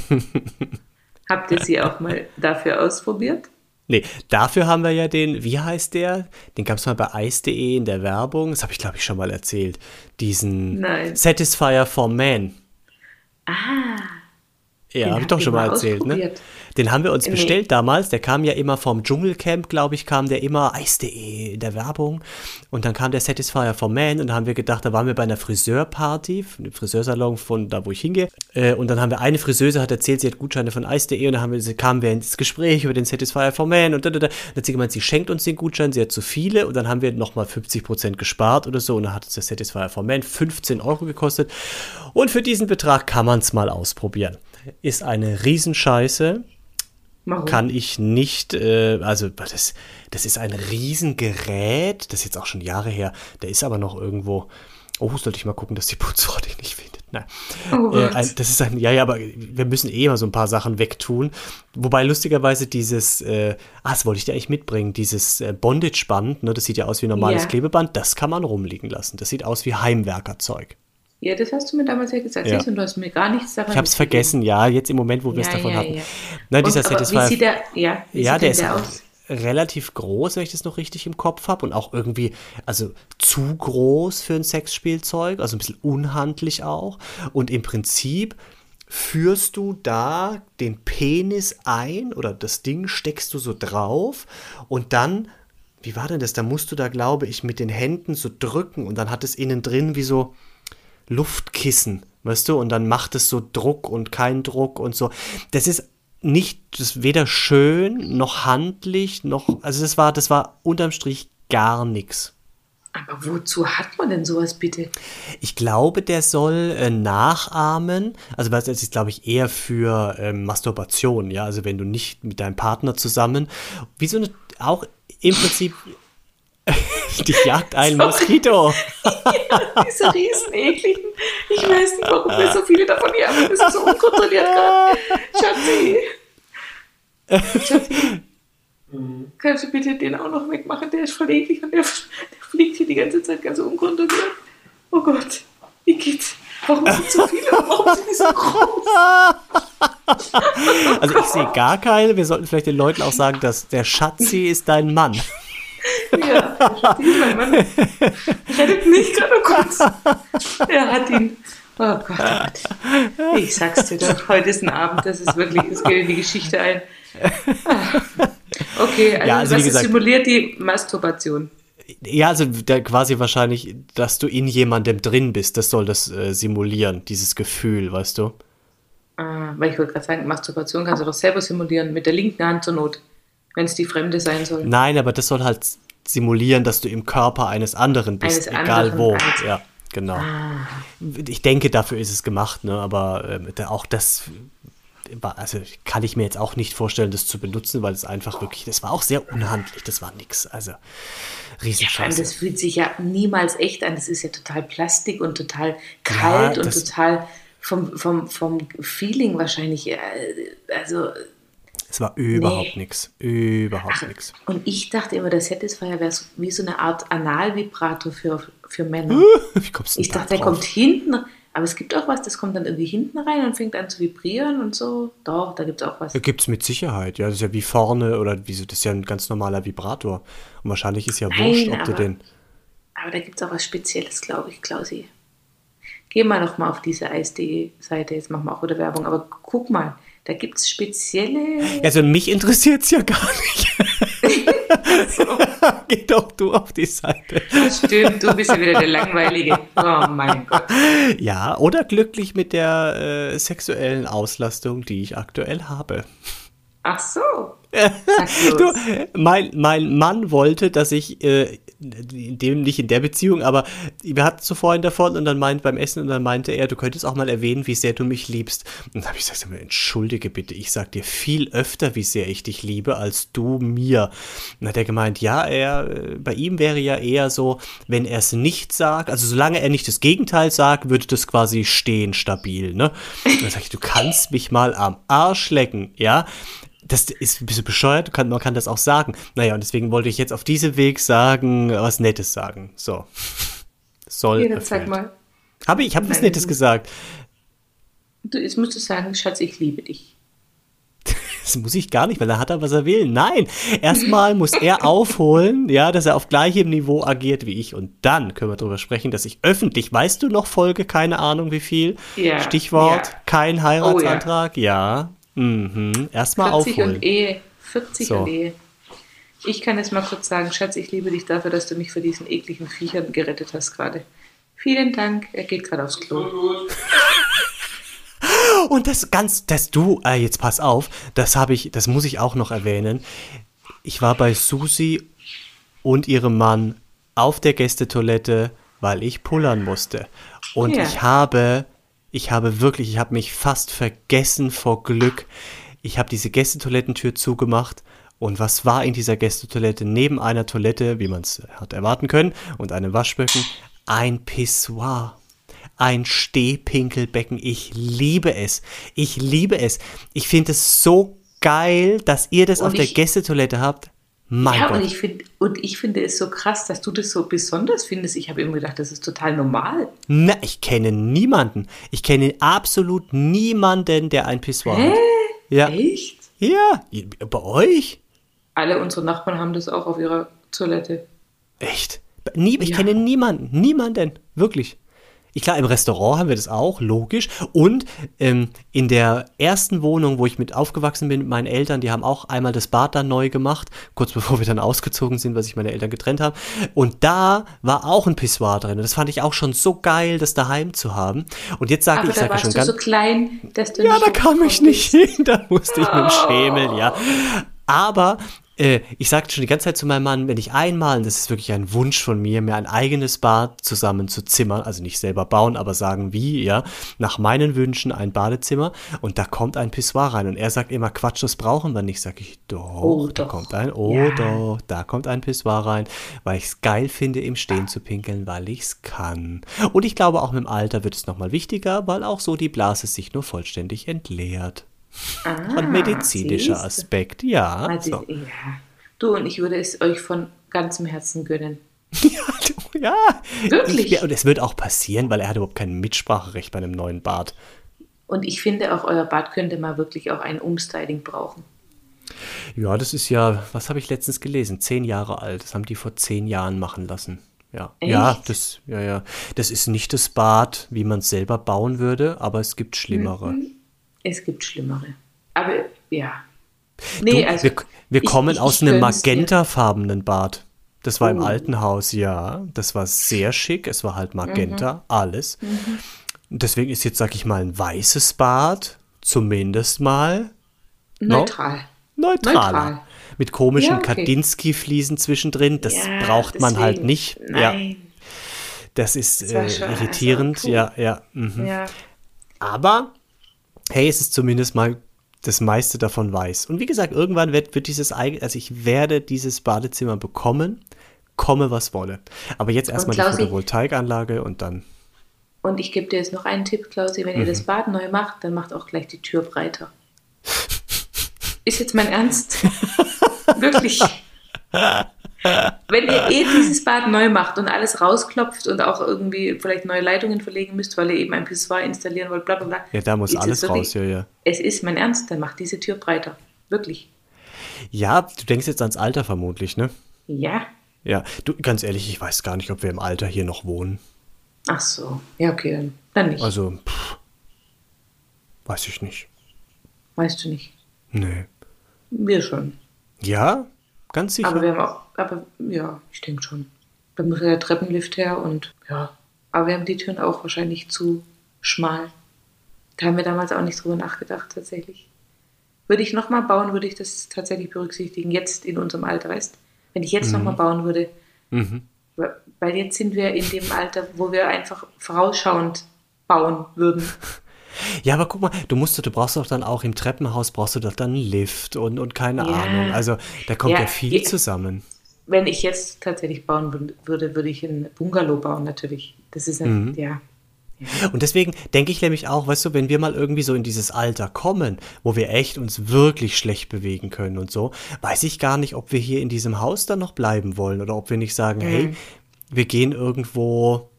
S3: Habt ihr sie auch mal dafür ausprobiert?
S2: Nee, dafür haben wir ja den, wie heißt der? Den gab es mal bei ice.de in der Werbung. Das habe ich, glaube ich, schon mal erzählt. Diesen Nein. Satisfier for Men.
S3: Ah.
S2: Ja, habe ich doch schon mal erzählt, ne? Den haben wir uns nee. bestellt damals. Der kam ja immer vom Dschungelcamp, glaube ich, kam der immer Eis.de in der Werbung. Und dann kam der Satisfier for Man und da haben wir gedacht, da waren wir bei einer Friseurparty, einem Friseursalon von da, wo ich hingehe. Äh, und dann haben wir eine Friseuse hat erzählt, sie hat Gutscheine von Eis.de und dann haben wir, kamen wir ins Gespräch über den Satisfier for Man und da, da, da. Dann hat sie gemeint, sie schenkt uns den Gutschein, sie hat zu viele und dann haben wir nochmal 50% gespart oder so und dann hat uns der Satisfier for Man 15 Euro gekostet. Und für diesen Betrag kann man es mal ausprobieren. Ist eine Riesenscheiße. Warum? Kann ich nicht, äh, also das, das ist ein Riesengerät, das ist jetzt auch schon Jahre her, der ist aber noch irgendwo. Oh, sollte ich mal gucken, dass die Putzfrau den nicht findet. Nein. Oh äh, ein, das ist ein, ja, ja, aber wir müssen eh mal so ein paar Sachen wegtun. Wobei lustigerweise dieses, äh, ah, das wollte ich dir eigentlich mitbringen, dieses äh, Bondage-Band, ne, das sieht ja aus wie normales yeah. Klebeband, das kann man rumliegen lassen. Das sieht aus wie Heimwerkerzeug.
S3: Ja, das hast du mir damals ja gesagt. Ja. und du hast mir gar nichts
S2: davon Ich habe es vergessen, ja, jetzt im Moment, wo wir es ja, davon ja, hatten. Ja. Nein, dieser Satisfier. Wie sieht der, ja, wie ja, sieht der ist der aus? relativ groß, wenn ich das noch richtig im Kopf habe. Und auch irgendwie, also zu groß für ein Sexspielzeug, also ein bisschen unhandlich auch. Und im Prinzip führst du da den Penis ein oder das Ding steckst du so drauf und dann wie war denn das? Da musst du da, glaube ich, mit den Händen so drücken und dann hat es innen drin wie so, Luftkissen, weißt du, und dann macht es so Druck und kein Druck und so. Das ist nicht, das ist weder schön noch handlich noch, also das war, das war unterm Strich gar nichts.
S3: Aber wozu hat man denn sowas bitte?
S2: Ich glaube, der soll äh, nachahmen. Also das ist, glaube ich, eher für ähm, Masturbation, ja. Also wenn du nicht mit deinem Partner zusammen, wie so eine, auch im Prinzip Dich jagt ein Sorry. Moskito.
S3: ja, diese riesen ekligen. Ich weiß nicht, warum wir so viele davon hier haben. Das ist so unkontrolliert gerade. Schatzi. Schatzi. Mhm. Kannst du bitte den auch noch wegmachen? Der ist voll eklig und der, der fliegt hier die ganze Zeit ganz unkontrolliert. Oh Gott, wie geht's? Warum sind so viele? Warum sind die so groß?
S2: Also ich sehe gar keine. Wir sollten vielleicht den Leuten auch sagen, dass der Schatzi ist dein Mann.
S3: Ja, mein Mann. Rettet mich gerade kurz. Er hat ihn. Oh Gott, oh Gott. Ich sag's dir doch, heute ist ein Abend, das ist wirklich, das geht in die Geschichte ein. Ah. Okay, also, ja, also was gesagt, simuliert die Masturbation?
S2: Ja, also quasi wahrscheinlich, dass du in jemandem drin bist, das soll das äh, simulieren, dieses Gefühl, weißt du?
S3: Ah, weil ich wollte gerade sagen, Masturbation kannst du doch selber simulieren, mit der linken Hand zur Not wenn es die Fremde sein soll.
S2: Nein, aber das soll halt simulieren, dass du im Körper eines anderen bist, eines egal anderen wo. Ja, genau. Ah. Ich denke, dafür ist es gemacht, ne? aber äh, auch das also kann ich mir jetzt auch nicht vorstellen, das zu benutzen, weil es einfach wirklich, das war auch sehr unhandlich, das war nix. Also Riesenscheiße.
S3: Ja, das fühlt sich ja niemals echt an. Das ist ja total Plastik und total kalt ja, und total vom, vom, vom Feeling wahrscheinlich, äh, also
S2: Es war überhaupt nichts. Überhaupt nichts.
S3: Und ich dachte immer, der Satisfier wäre so, wie so eine Art Analvibrator für, für Männer.
S2: Wie kommst du
S3: Ich
S2: da
S3: dachte, der
S2: drauf?
S3: kommt hinten, aber es gibt auch was, das kommt dann irgendwie hinten rein und fängt an zu vibrieren und so. Doch, da gibt es auch was.
S2: Gibt es mit Sicherheit, ja. Das ist ja wie vorne oder wie so, das ist ja ein ganz normaler Vibrator. Und wahrscheinlich ist ja
S3: Nein,
S2: wurscht, ob du
S3: aber-
S2: den.
S3: Aber da gibt es auch was Spezielles, glaube ich, Klausi. Geh mal noch mal auf diese Eis.de-Seite, jetzt machen wir auch wieder Werbung, aber guck mal, da gibt es spezielle.
S2: Also mich interessiert es ja gar nicht. Geh doch du auf die Seite.
S3: Stimmt, du bist ja wieder der Langweilige. Oh mein Gott.
S2: Ja, oder glücklich mit der äh, sexuellen Auslastung, die ich aktuell habe.
S3: Ach so.
S2: Du, mein, mein Mann wollte, dass ich, äh, in dem, nicht in der Beziehung, aber wir hatten so vorhin davon und dann meint beim Essen und dann meinte er, du könntest auch mal erwähnen, wie sehr du mich liebst. Und dann habe ich gesagt, entschuldige bitte, ich sag dir viel öfter, wie sehr ich dich liebe, als du mir. Und dann hat er gemeint, ja, er, äh, bei ihm wäre ja eher so, wenn er es nicht sagt, also solange er nicht das Gegenteil sagt, würde das quasi stehen stabil, ne? Und dann sag ich, du kannst mich mal am Arsch lecken, ja? Das ist ein bisschen bescheuert, kann, man kann das auch sagen. Naja, und deswegen wollte ich jetzt auf diesem Weg sagen, was Nettes sagen. So. Soll.
S3: Hier,
S2: erfüllt.
S3: mal.
S2: Habe ich, habe was Nettes gesagt.
S3: Du, jetzt musst du sagen, Schatz, ich liebe dich.
S2: Das muss ich gar nicht, weil er hat er, was er will. Nein, erstmal muss er aufholen, ja, dass er auf gleichem Niveau agiert wie ich. Und dann können wir darüber sprechen, dass ich öffentlich, weißt du noch Folge, keine Ahnung wie viel?
S3: Ja,
S2: Stichwort,
S3: ja.
S2: kein Heiratsantrag, ja. Mhm. Erstmal
S3: 40
S2: aufholen.
S3: und Ehe. 40
S2: So.
S3: und Ehe. Ich kann jetzt mal kurz sagen, Schatz, ich liebe dich dafür, dass du mich vor diesen ekligen Viechern gerettet hast gerade. Vielen Dank. Er geht gerade aufs Klo.
S2: Und das ganz, das du, äh, jetzt pass auf, das habe ich, das muss ich auch noch erwähnen. Ich war bei Susi und ihrem Mann auf der Gästetoilette, weil ich pullern musste. Und
S3: Ja.
S2: ich habe, ich habe wirklich, ich habe mich fast vergessen vor Glück. Ich habe diese Gästetoilettentür zugemacht. Und was war in dieser Gästetoilette neben einer Toilette, wie man es hat erwarten können, und einem Waschbecken? Ein Pissoir. Ein Stehpinkelbecken. Ich liebe es. Ich liebe es. Ich finde es so geil, dass ihr das
S3: Und
S2: auf der Gästetoilette habt. Mein
S3: Ja,
S2: Gott.
S3: und ich, find, und ich finde es so krass, dass du das so besonders findest. Ich habe immer gedacht, das ist total normal.
S2: Na, ich kenne niemanden. Ich kenne absolut niemanden, der ein Pissoir hat. Ja.
S3: Echt?
S2: Ja. Bei euch?
S3: Alle unsere Nachbarn haben das auch auf ihrer Toilette.
S2: Echt? Nie, ich
S3: Ja.
S2: kenne niemanden. Niemanden. Wirklich. Ich, klar, im Restaurant haben wir das auch, logisch. Und ähm, in der ersten Wohnung, wo ich mit aufgewachsen bin mit meinen Eltern, die haben auch einmal das Bad dann neu gemacht, kurz bevor wir dann ausgezogen sind, weil sich meine Eltern getrennt haben. Und da war auch ein Pissoir drin. Und das fand ich auch schon so geil, das daheim zu haben. Und jetzt sage ich, sage schon ganz.
S3: so klein, dass du
S2: Ja, da kam ich nicht hin, da musste ich mit dem Schemel, ja. Aber äh, ich sagte schon die ganze Zeit zu meinem Mann, wenn ich einmal, und das ist wirklich ein Wunsch von mir, mir ein eigenes Bad zusammen zu zimmern, also nicht selber bauen, aber sagen wie, ja, nach meinen Wünschen ein Badezimmer und da kommt ein Pissoir rein und er sagt immer, Quatsch, das brauchen wir nicht, sag ich, doch,
S3: Oh,
S2: da
S3: doch.
S2: kommt ein, oh
S3: Ja.
S2: doch, da kommt ein Pissoir rein, weil ich es geil finde, im Stehen zu pinkeln, weil ich es kann. Und ich glaube, auch mit dem Alter wird es nochmal wichtiger, weil auch so die Blase sich nur vollständig entleert.
S3: Ah,
S2: Und medizinischer
S3: siehste.
S2: Aspekt, ja.
S3: Also,
S2: So.
S3: ja. Du und ich würde es euch von ganzem Herzen gönnen.
S2: Ja, du- ja.
S3: Wirklich?
S2: Ich, und es wird auch passieren, weil er hat überhaupt kein Mitspracherecht bei einem neuen Bad.
S3: Und ich finde auch, euer Bad könnte mal wirklich auch ein Umstyling brauchen.
S2: Ja, das ist ja, was habe ich letztens gelesen? Zehn Jahre alt. Das haben die vor zehn Jahren machen lassen. Ja, ja,
S3: Echt?
S2: das, ja, ja. Das ist nicht das Bad, wie man es selber bauen würde, aber es gibt schlimmere.
S3: Es gibt Schlimmere. Aber ja.
S2: Du,
S3: Nee, also.
S2: wir wir
S3: ich-
S2: kommen
S3: ich-
S2: aus
S3: ich
S2: einem magentafarbenen Bad. Das war im
S3: Oh.
S2: alten Haus, ja. Das war sehr schick. Es war halt magenta,
S3: Mhm.
S2: alles. Deswegen ist jetzt, sag ich mal, ein weißes Bad zumindest mal
S3: Neutral.
S2: neutraler.
S3: Neutral.
S2: Mit komischen
S3: Ja, okay.
S2: Kandinsky-Fliesen zwischendrin. Das
S3: Ja,
S2: braucht man halt
S3: deswegen.
S2: nicht. Ja,
S3: Nein.
S2: das ist
S3: Das
S2: äh, irritierend.
S3: also, puh.
S2: ja, ja. Mhm.
S3: Ja.
S2: Aber hey, es ist zumindest mal das meiste davon weiß. Und wie gesagt, irgendwann wird, wird dieses also ich werde dieses Badezimmer bekommen, komme was wolle. Aber jetzt erstmal die Photovoltaikanlage und dann.
S3: Und ich gebe dir jetzt noch einen Tipp, Klausi. Wenn ihr
S2: Mhm.
S3: das Bad neu macht, dann macht auch gleich die Tür breiter. Ist jetzt mein Ernst? Wirklich. Wenn ihr eh dieses Bad neu macht und alles rausklopft und auch irgendwie vielleicht neue Leitungen verlegen müsst, weil ihr eben ein Pissoir installieren wollt, bla bla bla.
S2: Ja, da muss alles raus, ja, ja.
S3: Es ist mein Ernst, dann macht diese Tür breiter. Wirklich.
S2: Ja, du denkst jetzt ans Alter vermutlich, ne?
S3: Ja.
S2: Ja, du, ganz ehrlich, ich weiß gar nicht, ob wir im Alter hier noch wohnen.
S3: Ach so. Ja, okay, dann, dann nicht.
S2: Also, pff, weiß ich nicht.
S3: weißt du nicht.
S2: Nee.
S3: Wir schon.
S2: Ja, ganz sicher.
S3: Aber wir haben auch, aber ja, ich denke schon. Da muss ja der Treppenlift her und ja. Aber wir haben die Türen auch wahrscheinlich zu schmal. Da haben wir damals auch nicht drüber nachgedacht, tatsächlich. Würde ich nochmal bauen, würde ich das tatsächlich berücksichtigen, jetzt in unserem Alter, weißt Wenn ich jetzt noch nochmal bauen würde,
S2: Mhm.
S3: weil jetzt sind wir in dem Alter, wo wir einfach vorausschauend bauen würden.
S2: Ja, aber guck mal, du musst, du brauchst doch dann auch im Treppenhaus brauchst du doch dann einen Lift und, und keine
S3: Ja.
S2: Ahnung. Also da kommt ja,
S3: Ja,
S2: viel
S3: ja.
S2: zusammen.
S3: Wenn ich jetzt tatsächlich bauen wür- würde, würde ich ein Bungalow bauen, natürlich. Das ist
S2: Mhm.
S3: ein, ja.
S2: Und deswegen denke ich nämlich auch, weißt du, wenn wir mal irgendwie so in dieses Alter kommen, wo wir echt uns wirklich schlecht bewegen können und so, weiß ich gar nicht, ob wir hier in diesem Haus dann noch bleiben wollen oder ob wir nicht sagen, hey, wir gehen irgendwo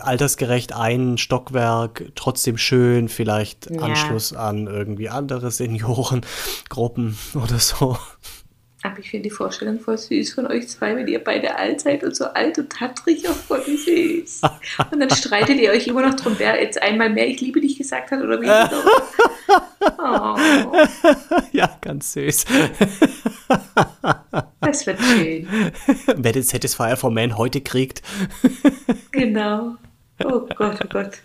S2: altersgerecht ein Stockwerk, trotzdem schön, vielleicht
S3: Ja.
S2: Anschluss an irgendwie andere Seniorengruppen oder so.
S3: Aber ich finde die Vorstellung voll süß von euch zwei, wenn ihr beide alt seid und so alt und tattrig auch voll süß. Und dann streitet ihr euch immer noch drum, wer jetzt einmal mehr Ich liebe dich gesagt hat oder wie immer. Oh,
S2: ja, ganz süß.
S3: das wird schön.
S2: Wer den Satisfier for Man heute kriegt.
S3: Genau. Oh Gott, oh Gott.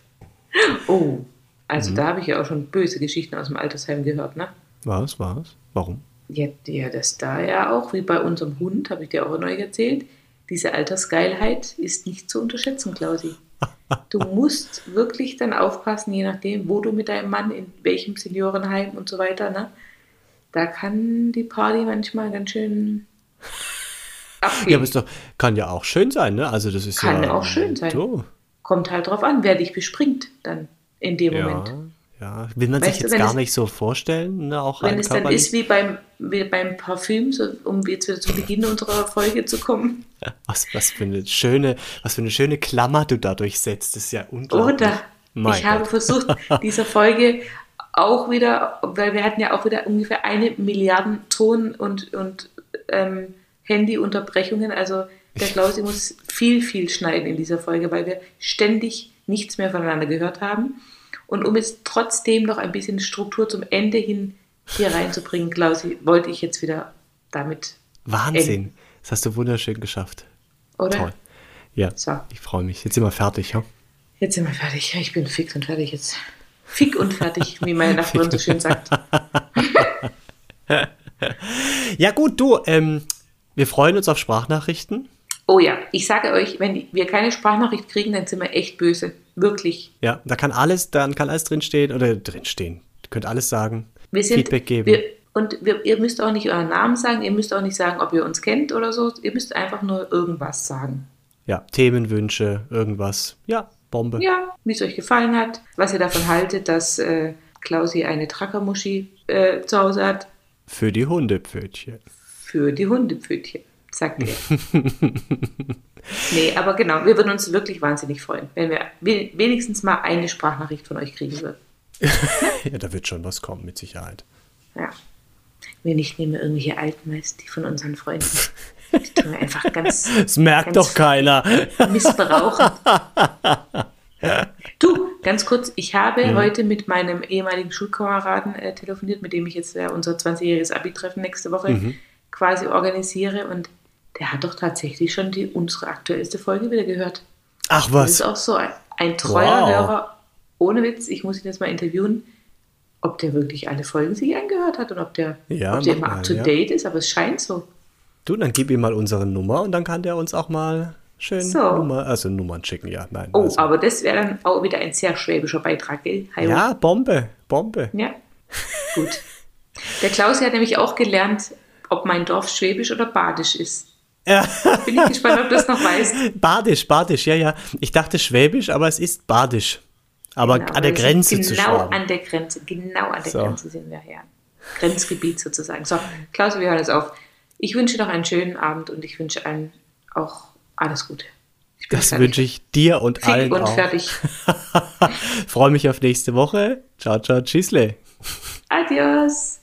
S3: Oh, also
S2: Mhm.
S3: da habe ich ja auch schon böse Geschichten aus dem Altersheim gehört, ne?
S2: Was, was? Warum?
S3: Ja, ja, das da ja auch, wie bei unserem Hund, habe ich dir auch neu erzählt, diese Altersgeilheit ist nicht zu unterschätzen, Klausi. Du musst wirklich dann aufpassen, je nachdem, wo du mit deinem Mann, in welchem Seniorenheim und so weiter, ne? Da kann die Party manchmal ganz schön abgehen.
S2: Ja, aber es doch, kann ja auch schön sein, ne? Also das ist
S3: Kann
S2: ja
S3: auch schön sein.
S2: So.
S3: Kommt halt drauf an, wer dich bespringt dann in dem
S2: Ja,
S3: Moment.
S2: Ja. Will man
S3: Weißt
S2: sich
S3: du,
S2: jetzt
S3: wenn
S2: gar
S3: es-
S2: nicht so vorstellen, ne? Auch
S3: Wenn es dann ist wie beim, wie beim Parfüm, so, um jetzt wieder zum Beginn unserer Folge zu kommen.
S2: was, was für eine schöne, was für eine schöne Klammer du dadurch setzt. Das ist ja unglaublich.
S3: Oder
S2: Mein
S3: ich habe
S2: Gott.
S3: versucht, dieser Folge auch wieder, weil wir hatten ja auch wieder ungefähr eine Milliarden Ton- und, und ähm, Handy-Unterbrechungen. Also der Klausi muss viel, viel schneiden in dieser Folge, weil wir ständig nichts mehr voneinander gehört haben. Und um jetzt trotzdem noch ein bisschen Struktur zum Ende hin hier reinzubringen, Klausi, wollte ich jetzt wieder damit,
S2: Wahnsinn. Das hast du wunderschön geschafft.
S3: oder?
S2: Toll. Ja,
S3: So.
S2: ich freue mich. Jetzt sind wir fertig, ja?
S3: Jetzt sind wir fertig. Ich bin fix und fertig jetzt. Fick und fertig, wie meine Nachbarin so schön sagt.
S2: Ja, gut, du, ähm, wir freuen uns auf Sprachnachrichten.
S3: Oh ja, ich sage euch, wenn wir keine Sprachnachricht kriegen, dann sind wir echt böse. Wirklich.
S2: Ja, da kann alles, dann kann alles drinstehen oder drinstehen. Ihr könnt alles sagen,
S3: sind,
S2: Feedback geben.
S3: Wir, und wir, ihr müsst auch nicht euren Namen sagen, ihr müsst auch nicht sagen, ob ihr uns kennt oder so. Ihr müsst einfach nur irgendwas sagen.
S2: ja, Themenwünsche, irgendwas. Ja, Bombe.
S3: Ja, wie es euch gefallen hat, was ihr davon haltet, dass äh, Klausi eine Trackermuschi äh, zu Hause hat
S2: Für die Hundepfötchen.
S3: für die Hundepfötchen, sagt ihr. nee, aber genau, wir würden uns wirklich wahnsinnig freuen, wenn wir we- wenigstens mal eine Sprachnachricht von euch kriegen würden.
S2: Ja, da wird schon was kommen, mit Sicherheit.
S3: Ja. Wir nicht nehmen irgendwelche Alten, weißt die von unseren Freunden. Die tun wir einfach ganz
S2: Das merkt
S3: Ganz-
S2: doch keiner.
S3: missbrauchen. Du, ganz kurz, ich habe heute mit meinem ehemaligen Schulkameraden äh, telefoniert, mit dem ich jetzt äh, unser 20-jähriges Abi-Treffen nächste Woche quasi organisiere und der hat doch tatsächlich schon die, unsere aktuellste Folge wieder gehört.
S2: Ach
S3: Das ist
S2: was.
S3: auch so ein, ein treuer
S2: Wow.
S3: Hörer. Ohne Witz, ich muss ihn jetzt mal interviewen, ob der wirklich alle Folgen sich angehört hat und ob der,
S2: Ja,
S3: ob der immer
S2: mal,
S3: up to
S2: ja.
S3: date ist, aber es scheint so.
S2: Du, dann gib ihm mal unsere Nummer und dann kann der uns auch mal schön
S3: So.
S2: Nummer, also Nummern schicken, ja. Nein.
S3: Oh,
S2: also.
S3: aber das wäre dann auch wieder ein sehr schwäbischer Beitrag, gell? Hajo?
S2: Ja, Bombe, Bombe.
S3: Ja, gut. Der Klaus hat nämlich auch gelernt, ob mein Dorf schwäbisch oder badisch ist.
S2: Ja.
S3: Bin ich gespannt, ob du das noch weißt.
S2: Badisch, Badisch, ja, ja. Ich dachte Schwäbisch, aber es ist Badisch. Aber
S3: Genau,
S2: an der Grenze
S3: genau
S2: zu Schwaben.
S3: an der Grenze, genau an der
S2: So.
S3: Grenze sind wir, ja. Grenzgebiet sozusagen. So, Klaus, wir hören jetzt auf. Ich wünsche noch einen schönen Abend und ich wünsche allen auch alles Gute.
S2: Das
S3: fertig.
S2: wünsche ich dir und
S3: Fick
S2: allen
S3: und
S2: auch.
S3: fertig.
S2: Freue mich auf nächste Woche. Ciao, ciao, tschüssle.
S3: Adios.